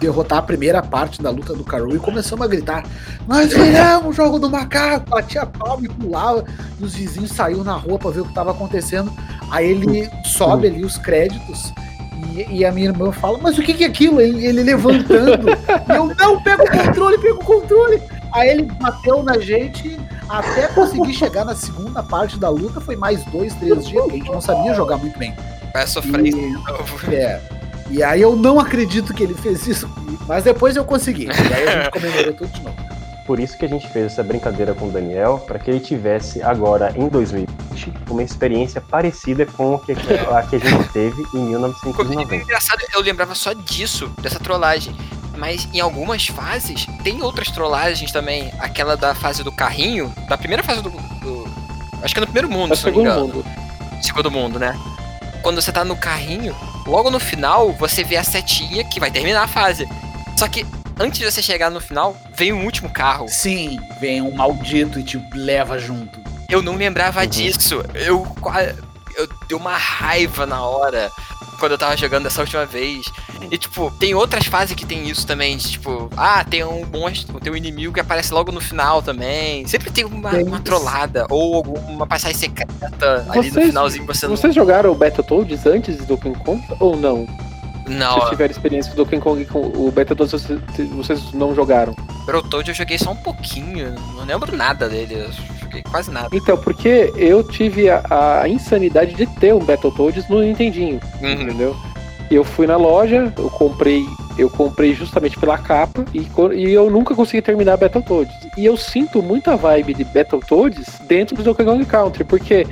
derrotar a primeira parte da luta do Karu e começamos a gritar: Nós viramos o jogo do macaco! Batia palma e pulava, e os vizinhos saíram na rua pra ver o que tava acontecendo. Aí ele sobe ali os créditos E, e a minha irmã fala, mas o que, que é aquilo? Ele, ele levantando. e eu, não, pega o controle, pega o controle. Aí ele bateu na gente até conseguir chegar na segunda parte da luta. Foi mais dois, três dias, que a gente não sabia jogar muito bem. Vai sofrer de novo. É. E aí eu não acredito que ele fez isso. Mas depois eu consegui. E aí a gente comemorou tudo de novo. Por isso que a gente fez essa brincadeira com o Daniel, para que ele tivesse agora em 2020 uma experiência parecida com o que, a que a gente teve em 1990. Engraçado, eu lembrava só disso, dessa trollagem. Mas em algumas fases, tem outras trollagens também. Aquela da fase do carrinho, da primeira fase do. do- acho que é no primeiro mundo, É se eu não me segundo engano. mundo. Segundo mundo, né? Quando você tá no carrinho, logo no final, você vê a setinha que vai terminar a fase. Só que antes de você chegar no final, vem um último carro. Sim, vem um maldito e te leva junto. Eu não lembrava Uhum. disso. Eu, eu dei uma raiva na hora quando eu tava jogando dessa última vez. E, tipo, tem outras fases que tem isso também. de, Tipo, ah, tem um monstro, tem um inimigo que aparece logo no final também. Sempre tem uma, Tem uma trollada ou alguma passagem secreta ali no Vocês- finalzinho você não. Vocês jogaram o Battletoads antes do Donkey Kong ou não? Não, Vocês tiveram experiência com o Donkey Kong com o Battletoads, vocês, vocês não jogaram. Battletoad eu joguei só um pouquinho. Não lembro nada dele. Eu joguei quase nada. Então, porque eu tive a, a insanidade de ter um Battletoads no Nintendinho, Uhum. entendeu? Eu fui na loja, eu comprei, eu comprei justamente pela capa e, e eu nunca consegui terminar Battletoads. E eu sinto muita vibe de Battletoads dentro do Donkey Kong Country, porque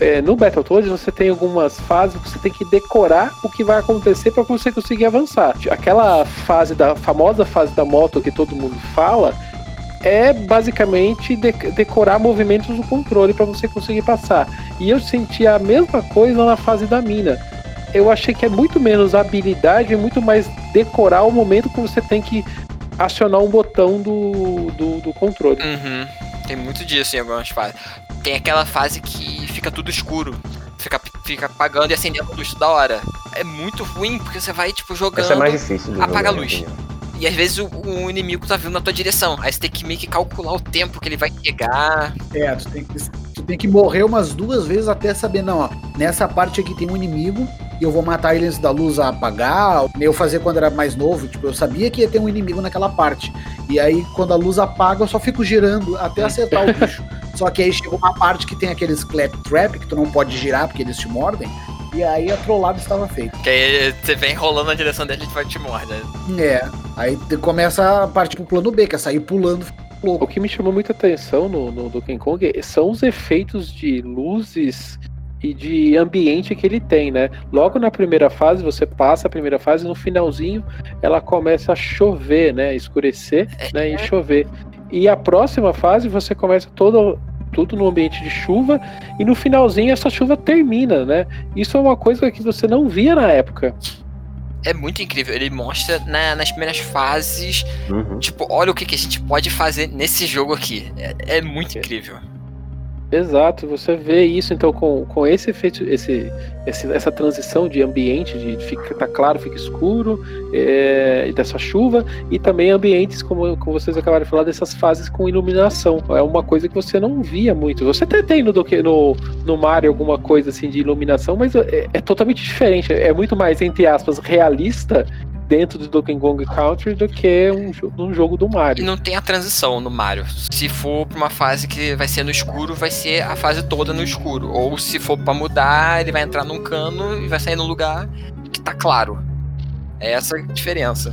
é, no Battletoads você tem algumas fases que você tem que decorar o que vai acontecer para você conseguir avançar. Aquela fase da famosa fase da moto que todo mundo fala é basicamente de- decorar movimentos do controle para você conseguir passar. E eu senti a mesma coisa na fase da mina. Eu achei que é muito menos habilidade e muito mais decorar o momento que você tem que acionar um botão do, do, do controle. Uhum. Tem muito disso em algumas fases. Tem aquela fase que fica tudo escuro. Fica, fica apagando e acendendo luz toda hora. É muito ruim, porque você vai, tipo, jogando. Essa é mais difícil Apaga a jogo, na luz. minha. E às vezes o, o inimigo tá vindo na tua direção. Aí você tem que meio que calcular o tempo que ele vai chegar. É, tu tem, que, tu tem que morrer umas duas vezes até saber, não, ó, nessa parte aqui tem um inimigo e eu vou matar ele antes da luz apagar. Eu fazia quando era mais novo, tipo, eu sabia que ia ter um inimigo naquela parte. E aí, quando a luz apaga, eu só fico girando até acertar o bicho. Só que aí chega uma parte que tem aqueles clap trap que tu não pode girar porque eles te mordem. E aí a trollada estava feita. Que aí você vem rolando na direção dele e vai te morder. É. Aí começa a partir pro plano B, que é sair pulando O louco. que me chamou muita atenção no, no Donkey Kong são os efeitos de luzes e de ambiente que ele tem, né? Logo na primeira fase, você passa a primeira fase, no finalzinho ela começa a chover, né? Escurecer né? e chover. E a próxima fase você começa todo, tudo no ambiente de chuva e no finalzinho essa chuva termina, né? Isso é uma coisa que você não via na época. É muito incrível. Ele mostra na- nas primeiras fases, Uhum. tipo, olha o que, que a gente pode fazer nesse jogo aqui. É, é muito incrível. Exato, você vê isso então com, com esse efeito, esse, esse- essa transição de ambiente, de fica tá claro, fica escuro, é, e dessa chuva, e também ambientes, como, como vocês acabaram de falar, dessas fases com iluminação. É uma coisa que você não via muito. Você até tem no, no, no Mario alguma coisa assim de iluminação, mas é, é totalmente diferente. É muito mais, entre aspas, realista dentro do Donkey Kong Country do que um, um jogo do E Mario. não tem a transição no Mario. Se for pra uma fase que vai ser no escuro, vai ser a fase toda no escuro. Ou se for pra mudar, ele vai entrar num cano e vai sair num lugar que tá claro. É essa a diferença.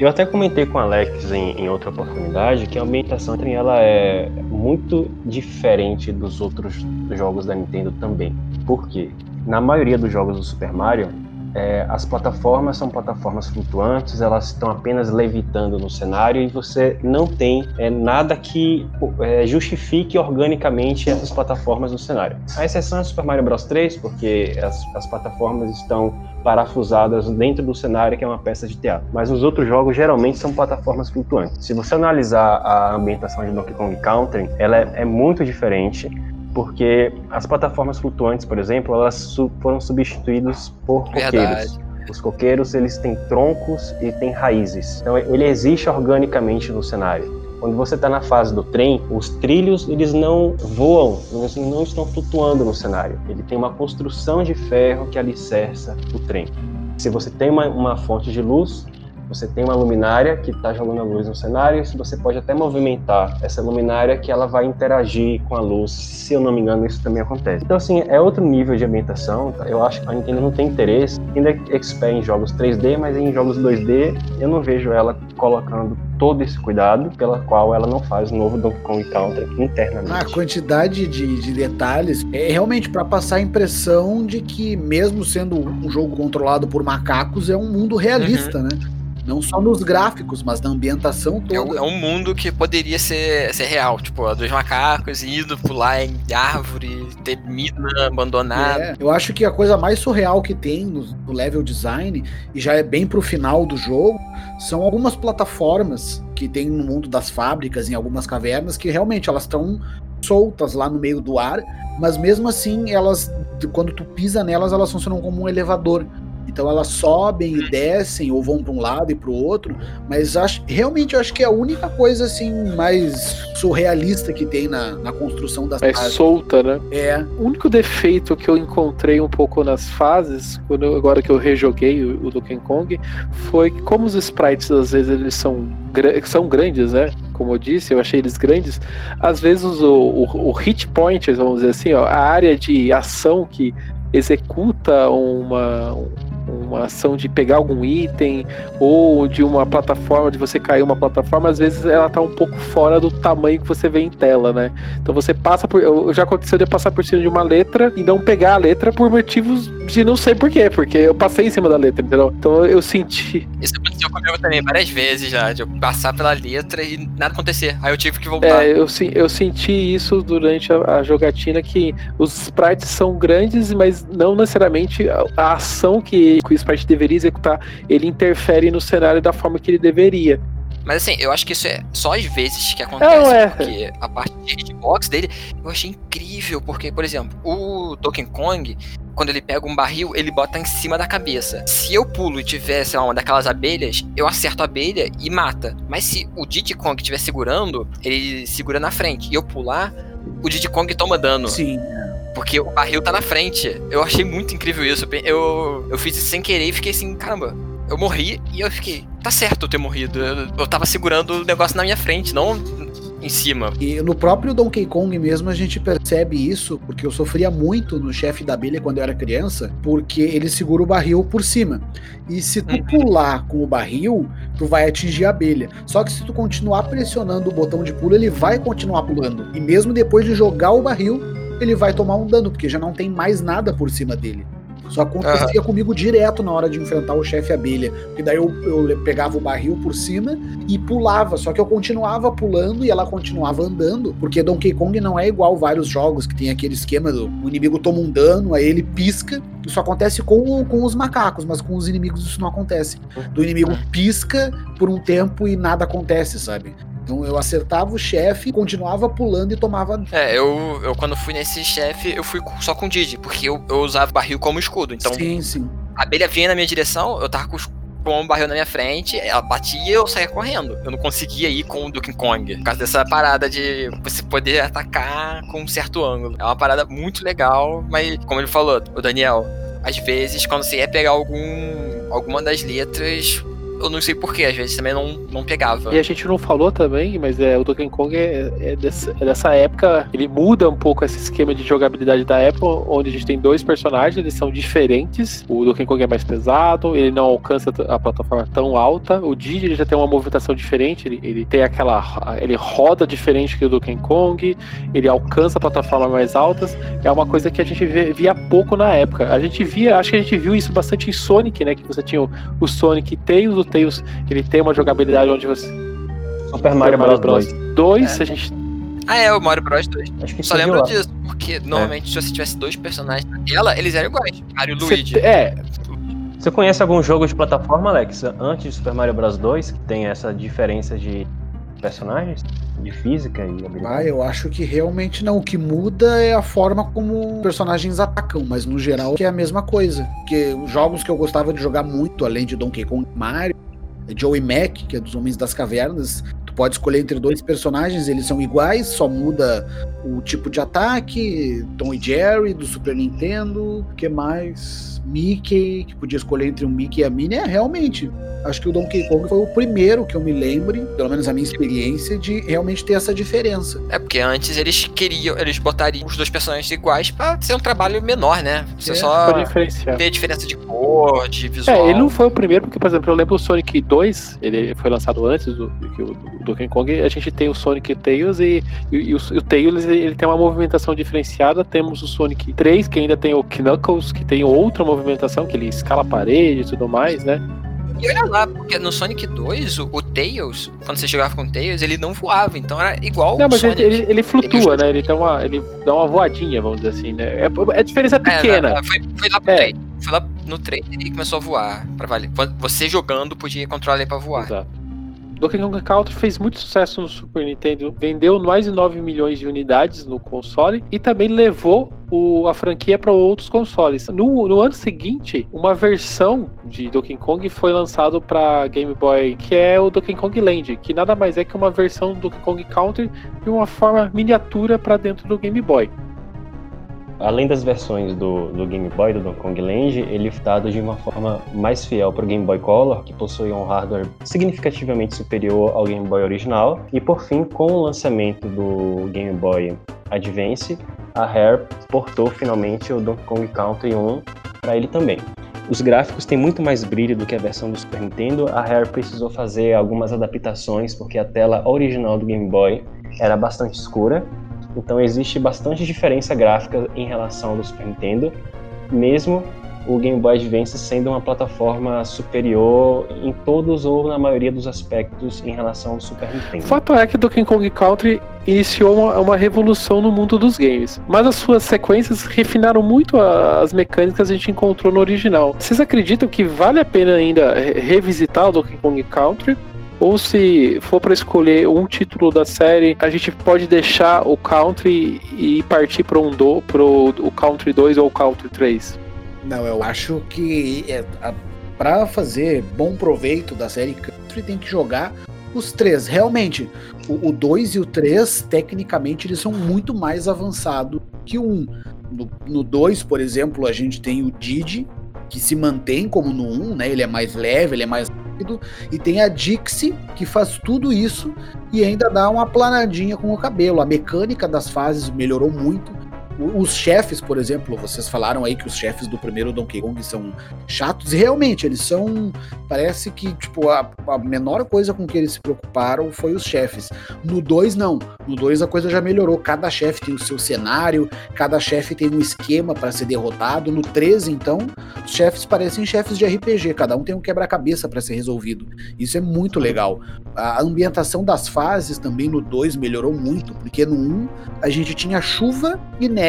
Eu até comentei com o Alex em, em outra oportunidade que a ambientação ela é muito diferente dos outros jogos da Nintendo também. Por quê? Na maioria dos jogos do Super Mario, é, as plataformas são plataformas flutuantes, elas estão apenas levitando no cenário e você não tem é, nada que é, justifique organicamente essas plataformas no cenário. A exceção é Super Mario Bros 3, porque as, as plataformas estão parafusadas dentro do cenário, que é uma peça de teatro. Mas os outros jogos geralmente são plataformas flutuantes. Se você analisar a ambientação de Donkey Kong Country, ela é, é muito diferente, porque as plataformas flutuantes, por exemplo, elas foram substituídas por Verdade. coqueiros. Os coqueiros, eles têm troncos e têm raízes. Então, ele existe organicamente no cenário. Quando você está na fase do trem, os trilhos eles não voam, eles não estão flutuando no cenário. Ele tem uma construção de ferro que alicerça o trem. Se você tem uma, uma fonte de luz, você tem uma luminária que está jogando a luz no cenário, e você pode até movimentar essa luminária que ela vai interagir com a luz. Se eu não me engano, isso também acontece. Então, assim, é outro nível de ambientação. Tá? Eu acho que a Nintendo não tem interesse, ainda é expert em jogos 3D, mas em jogos 2D eu não vejo ela colocando todo esse cuidado pela qual ela não faz o novo Donkey Kong Country internamente. A quantidade de, de detalhes é realmente para passar a impressão de que, mesmo sendo um jogo controlado por macacos, é um mundo realista, Uhum. né? Não só nos gráficos, mas na ambientação É, toda. um- é um mundo que poderia ser, ser real. Tipo, dois macacos indo pular em árvore, ter mina abandonada. É, eu acho que a coisa mais surreal que tem no, no level design, e já é bem pro final do jogo, são algumas plataformas que tem no mundo das fábricas, em algumas cavernas, que realmente elas estão soltas lá no meio do ar, mas mesmo assim, elas, quando tu pisa nelas, elas funcionam como um elevador. Então elas sobem e descem, ou vão para um lado e para o outro, mas acho, realmente eu acho que é a única coisa assim mais surrealista que tem na, na construção das É casas. solta, né? É, O único defeito que eu encontrei um pouco nas fases, quando eu- agora que eu rejoguei o, o Donkey Kong, foi que como os sprites às vezes eles são, são grandes, né? Como eu disse, eu achei eles grandes. Às vezes o, o, o hit point, vamos dizer assim, ó, a área de ação que executa uma, uma ação de pegar algum item ou de uma plataforma, de você cair uma plataforma, às vezes ela tá um pouco fora do tamanho que você vê em tela, né? Então você passa por. Já aconteceu de eu passar por cima de uma letra e não pegar a letra por motivos de não sei porquê, porque eu passei em cima da letra, entendeu? Então eu senti. Isso aconteceu comigo também várias vezes já, de eu passar pela letra e nada acontecer. Aí eu tive que voltar. É, eu, eu senti isso durante a, a jogatina, que os sprites são grandes, mas não necessariamente a, a ação que, que sprite deveria executar, ele interfere no cenário da forma que ele deveria. Mas assim, eu acho que isso é só às vezes que acontece. Não, é. Porque a parte de hitbox dele eu achei incrível. Porque, por exemplo, o Donkey Kong, quando ele pega um barril, ele bota em cima da cabeça. Se eu pulo e tiver, sei lá, uma daquelas abelhas, eu acerto a abelha e mata. Mas se o Diddy Kong estiver segurando, ele segura na frente. E eu pular, o Diddy Kong toma dano. sim. Porque o barril tá na frente. Eu achei muito incrível isso. Eu, eu fiz isso sem querer e fiquei assim, caramba. Eu morri e eu fiquei, tá certo eu ter morrido. Eu, eu tava segurando o negócio na minha frente, não em cima. E no próprio Donkey Kong mesmo a gente percebe isso, porque eu sofria muito no chefe da abelha quando eu era criança, porque ele segura o barril por cima. E se tu Uhum. pular com o barril, tu vai atingir a abelha. Só que se tu continuar pressionando o botão de pulo, ele vai continuar pulando. E mesmo depois de jogar o barril, ele vai tomar um dano, porque já não tem mais nada por cima dele. Só acontecia comigo direto na hora de enfrentar o chefe abelha. Porque daí eu, eu pegava o barril por cima e pulava. Só que eu continuava pulando e ela continuava andando. Porque Donkey Kong não é igual vários jogos que tem aquele esquema do o inimigo toma um dano, aí ele pisca. Isso acontece com, com os macacos, mas com os inimigos isso não acontece. Do inimigo pisca por um tempo e nada acontece, sabe? Então eu acertava o chefe, continuava pulando e tomava. É, eu, eu quando fui nesse chefe, eu fui só com o Didi, porque eu, eu usava o barril como escudo. Então, sim, sim. a abelha vinha na minha direção, eu tava com, os- com o barril na minha frente, ela batia e eu saía correndo. Eu não conseguia ir com o Donkey Kong. Por causa dessa parada de você poder atacar com um certo ângulo. É uma parada muito legal, mas como ele falou, o Daniel, às vezes quando você ia pegar algum alguma das letras, eu não sei porquê, às vezes também não, não pegava. E a gente não falou também, mas é, o Donkey Kong é, é dessa, é dessa época, ele muda um pouco esse esquema de jogabilidade da época, onde a gente tem dois personagens, eles são diferentes. O Donkey Kong é mais pesado, ele não alcança a plataforma tão alta. O Diddy ele já tem uma movimentação diferente, ele, ele tem aquela. ele roda diferente que o Donkey Kong, ele alcança plataformas mais altas. É uma coisa que a gente via pouco na época. A gente via, acho que a gente viu isso bastante em Sonic, né? Que você tinha o, o Sonic Tails, o Ele tem uma jogabilidade onde você Super Mario Bros. 2. 2, É. a gente. Ah, é, o Mario Bros 2. Acho que Só lembro lá. disso, porque normalmente se você tivesse dois personagens na tela, eles eram iguais. Mario e Luigi. é, Você conhece algum jogo de plataforma, Alex, antes de Super Mario Bros 2, que tem essa diferença de personagens? De física e habilidade? Ah, eu acho que realmente não. O que muda é a forma como personagens atacam, mas no geral é a mesma coisa. Porque os jogos que eu gostava de jogar muito, além de Donkey Kong Mario, é Joey Mac, que é dos Homens das Cavernas. Tu pode escolher entre dois personagens, eles são iguais, só muda o tipo de ataque. Tom e Jerry, do Super Nintendo. Que mais? Mickey, que podia escolher entre um Mickey e a Minnie, é realmente. Acho que o Donkey Kong foi o primeiro que eu me lembre, pelo menos a minha experiência, de realmente ter essa diferença. É porque antes eles queriam, eles botariam os dois personagens iguais pra ser um trabalho menor, né? Você É, só ter diferença de cor, de visual. É, ele não foi o primeiro, porque, por exemplo, eu lembro o Sonic 2, ele foi lançado antes do, do, do Donkey Kong, a gente tem o Sonic Tails e, e, e o, o Tails ele tem uma movimentação diferenciada, temos o Sonic 3, que ainda tem o Knuckles, que tem outra movimentação, que ele escala a parede e tudo mais, né? E olha lá, porque no Sonic 2, o, o Tails, quando você jogava com o Tails, ele não voava, então era igual Não, o mas Sonic. ele, ele, ele flutua, Ele- né? Ele dá, uma, ele dá uma voadinha, vamos dizer assim, né? É, é diferença É, pequena. né, foi, foi lá pro É. 3. Foi lá no 3 ele começou a voar. Pra valer. Você jogando podia controlar ele pra voar. Exato. Donkey Kong Country fez muito sucesso no Super Nintendo, vendeu mais de 9 milhões de unidades no console e também levou o- a franquia para outros consoles. No, no ano seguinte, uma versão de Donkey Kong foi lançado para Game Boy, que é o Donkey Kong Land, que nada mais é que uma versão do Donkey Kong Country de uma forma miniatura para dentro do Game Boy. Além das versões do, do Game Boy do Donkey Kong Land, ele foi dado de uma forma mais fiel para o Game Boy Color, que possui um hardware significativamente superior ao Game Boy original. E por fim, com o lançamento do Game Boy Advance, a Rare portou finalmente o Donkey Kong Country 1 para ele também. Os gráficos têm muito mais brilho do que a versão do Super Nintendo. A Rare precisou fazer algumas adaptações porque a tela original do Game Boy era bastante escura então existe bastante diferença gráfica em relação ao Super Nintendo, mesmo o Game Boy Advance sendo uma plataforma superior em todos ou na maioria dos aspectos em relação ao Super Nintendo. fato é que Donkey Kong Country iniciou uma, uma revolução no mundo dos games, mas as suas sequências refinaram muito as mecânicas que a gente encontrou no original. Vocês acreditam que vale a pena ainda re- revisitar o Donkey Kong Country? Ou se for para escolher um título da série, a gente pode deixar o Country e partir para um do, pro o Country 2 ou o Country 3? Não, eu acho que é, a, pra fazer bom proveito da série Country tem que jogar os três. Realmente, o 2 e o 3, tecnicamente, eles são muito mais avançados que o 1. Um. No 2, por exemplo, a gente tem o Didi, que se mantém como no 1, um, né? Ele é mais leve, ele é mais rápido. E tem a Dixie, que faz tudo isso e ainda dá uma planadinha com o cabelo. A mecânica das fases melhorou muito. Os chefes, por exemplo, vocês falaram aí que os chefes do primeiro Donkey Kong são chatos, e realmente eles são. Parece que, tipo, a, a menor coisa com que eles se preocuparam foi os chefes. No 2, não. No 2 a coisa já melhorou. Cada chefe tem o seu cenário, cada chefe tem um esquema para ser derrotado. No 3, então, os chefes parecem chefes de RPG, cada um tem um quebra-cabeça para ser resolvido. Isso é muito legal. A ambientação das fases também no 2 melhorou muito, porque no 1 um, a gente tinha chuva e neve.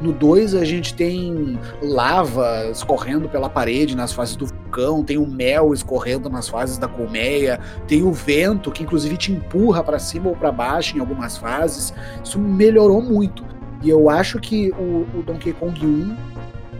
No 2 a gente tem lava escorrendo pela parede nas fases do vulcão, tem o mel escorrendo nas fases da colmeia, tem o vento que inclusive te empurra para cima ou para baixo em algumas fases. Isso melhorou muito. E eu acho que o, o Donkey Kong 1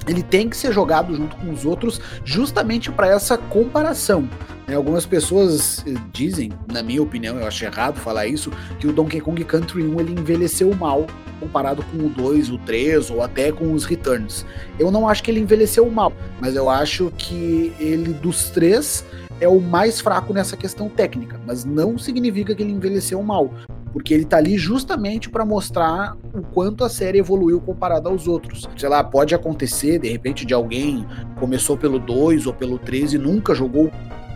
ele tem que ser jogado junto com os outros justamente para essa comparação. Né? Algumas pessoas dizem, na minha opinião, eu acho errado falar isso, que o Donkey Kong Country 1 ele envelheceu mal comparado com o 2, o 3 ou até com os Returns. Eu não acho que ele envelheceu mal, mas eu acho que ele dos três é o mais fraco nessa questão técnica, mas não significa que ele envelheceu mal, porque ele tá ali justamente para mostrar o quanto a série evoluiu comparado aos outros. Sei lá, pode acontecer de repente de alguém começou pelo 2 ou pelo 3 e nunca jogou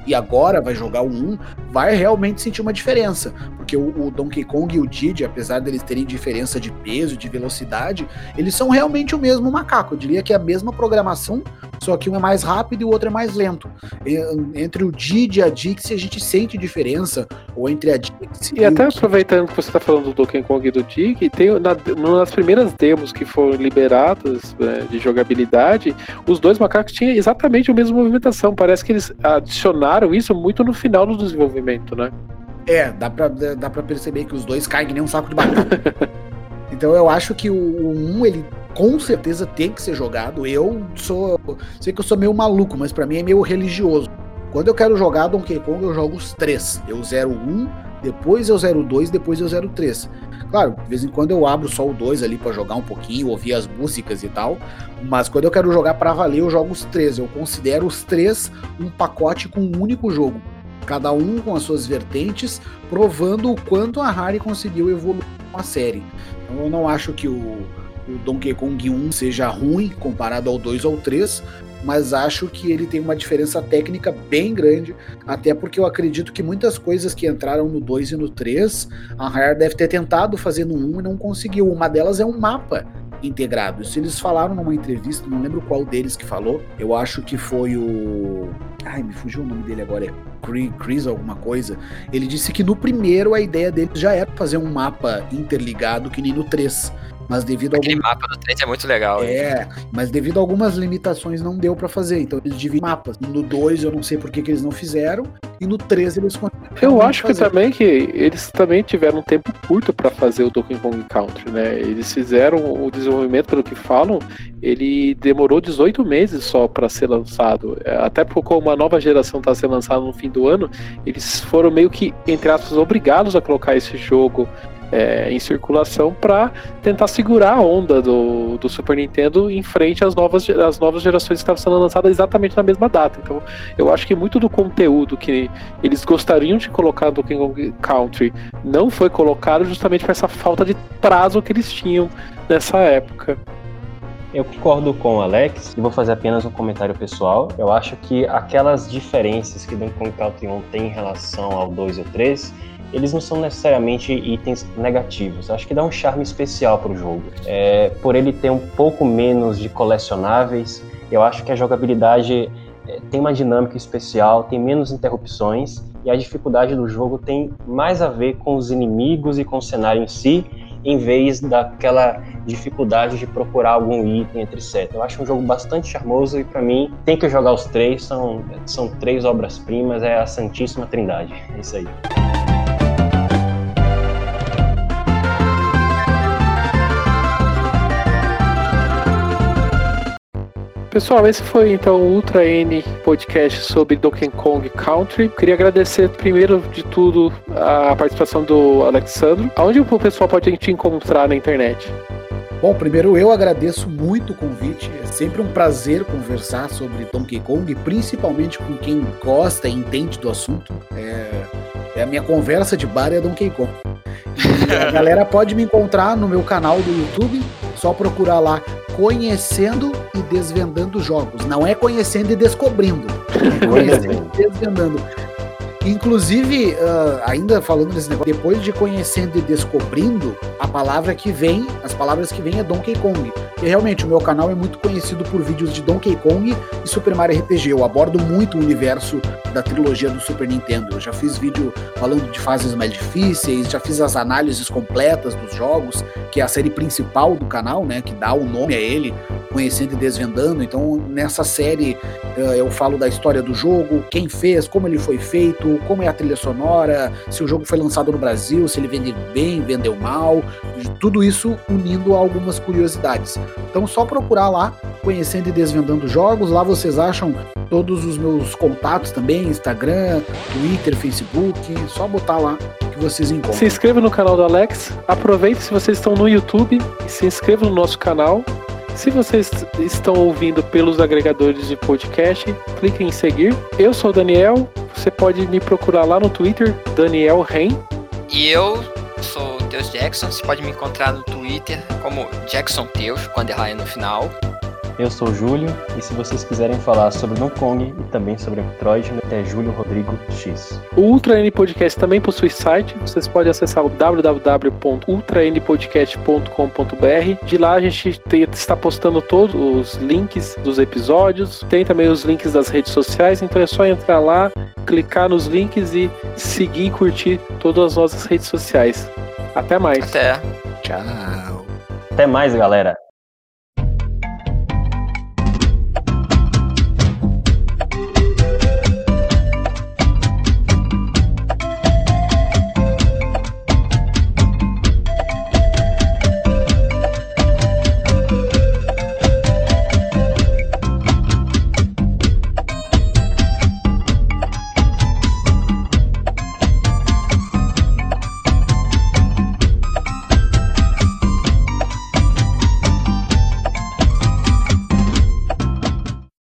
e agora vai jogar o 1, vai realmente sentir uma diferença. Porque o, o, Donkey Kong e o Diddy, apesar deles terem diferença de peso, de velocidade, eles são realmente o mesmo macaco. Eu diria que é a mesma programação, só que um é mais rápido e o outro é mais lento. Entre o Diddy e a Dixie, a gente sente diferença, ou entre a Dixie e, e até o... aproveitando que você está falando do Donkey Kong e do Diddy, tem na, nas primeiras demos que foram liberadas né, de jogabilidade, os dois macacos tinham exatamente a mesma movimentação. Parece que eles adicionaram isso muito no final do desenvolvimento, né? É, dá pra, dá pra perceber que os dois caem que nem um saco de batata. então eu acho que o 1, um, ele com certeza tem que ser jogado. Eu sou. Sei que eu sou meio maluco, mas para mim é meio religioso. Quando eu quero jogar Donkey Kong, eu jogo os três. Eu zero um, depois eu zero dois, depois eu zero três. Claro, de vez em quando eu abro só o 2 ali para jogar um pouquinho, ouvir as músicas e tal. Mas quando eu quero jogar para valer, eu jogo os três. Eu considero os três um pacote com um único jogo. Cada um com as suas vertentes, provando o quanto a Rare conseguiu evoluir com a série. Então eu não acho que o, o Donkey Kong 1 seja ruim comparado ao 2 ou 3, mas acho que ele tem uma diferença técnica bem grande, até porque eu acredito que muitas coisas que entraram no 2 e no 3, a Rare deve ter tentado fazer no 1 e não conseguiu. Uma delas é um mapa integrado. Isso eles falaram numa entrevista, não lembro qual deles que falou. Eu acho que foi o. Ai, me fugiu o nome dele agora. É Chris alguma coisa. Ele disse que no primeiro a ideia dele já era fazer um mapa interligado que nem no 3 mas devido a Aquele algum... mapa do 3 é muito legal. hein? É, mas devido a algumas limitações não deu pra fazer. Então eles dividem mapas. No 2 eu não sei por que, que eles não fizeram. E no 3 eles Eu acho que também que eles também tiveram um tempo curto para fazer o Donkey Kong Country, né? Eles fizeram o desenvolvimento, pelo que falam, ele demorou 18 meses só para ser lançado. É, Até porque uma nova geração está sendo lançada no fim do ano, eles foram meio que, entre aspas, obrigados a colocar esse jogo é, em circulação para tentar segurar a onda do, do Super Nintendo em frente às novas, às novas gerações que estavam sendo lançadas exatamente na mesma data. Então, eu acho que muito do conteúdo que eles gostariam de colocar no Donkey Kong Country não foi colocado justamente por essa falta de prazo que eles tinham nessa época. Eu concordo com o Alex e vou fazer apenas um comentário pessoal. Eu acho que aquelas diferenças que Donkey Kong Country 1 tem em relação ao 2 e ao 3, eles não são necessariamente itens negativos. Acho que dá um charme especial para o jogo. É, por ele ter um pouco menos de colecionáveis, eu acho que a jogabilidade é, tem uma dinâmica especial, tem menos interrupções e a dificuldade do jogo tem mais a ver com os inimigos e com o cenário em si, em vez daquela dificuldade de procurar algum item, etc. Eu acho um jogo bastante charmoso e para mim tem que jogar os três, são, são três obras-primas, é a Santíssima Trindade. É isso aí. Pessoal, esse foi então o Ultra N podcast sobre Donkey Kong Country. Queria agradecer primeiro de tudo a participação do Alexandro. Aonde o pessoal pode te encontrar na internet? Bom, primeiro eu agradeço muito o convite. É sempre um prazer conversar sobre Donkey Kong, principalmente com quem gosta e entende do assunto. É, é a minha conversa de bar é Donkey Kong. E a galera pode me encontrar no meu canal do YouTube, só procurar lá Conhecendo e Desvendando Jogos. Não é conhecendo e descobrindo. É conhecendo e desvendando. Inclusive, ah, ainda falando desse negócio, depois de conhecendo e descobrindo, a palavra que vem, as palavras que vem é Donkey Kong. E realmente, o meu canal é muito conhecido por vídeos de Donkey Kong e Super Mario RPG. Eu abordo muito o universo da trilogia do Super Nintendo. Eu já fiz vídeo falando de fases mais difíceis, já fiz as análises completas dos jogos, que é a série principal do canal, né? Que dá o nome a ele, Conhecendo e Desvendando. Então, nessa série, eh, eu falo da história do jogo, quem fez, como ele foi feito, como é a trilha sonora, se o jogo foi lançado no Brasil, se ele vendeu bem, vendeu mal, tudo isso unindo a algumas curiosidades. Então, só procurar lá, Conhecendo e Desvendando Jogos, lá vocês acham todos os meus contatos também, Instagram, Twitter, Facebook, só botar lá que vocês encontram. Se inscreva no canal do Alex. Aproveite se vocês estão no YouTube e se inscreva no nosso canal. Se vocês estão ouvindo pelos agregadores de podcast, clique em seguir. Eu sou o Daniel. Você pode me procurar lá no Twitter, Daniel Ren. E eu sou o Teus Jackson. Você pode me encontrar no Twitter como Jackson Teus, com underline no final. Eu sou o Júlio e se vocês quiserem falar sobre Donkey Kong e também sobre Metroid, é Júlio Rodrigo X. O Ultra N Podcast também possui site. Vocês podem acessar o www.ultranpodcast.com.br. De lá a gente te- está postando todos os links dos episódios. Tem também os links das redes sociais. Então é só entrar lá, clicar nos links e seguir e curtir todas as nossas redes sociais. Até mais. Até. Tchau. Até mais, galera!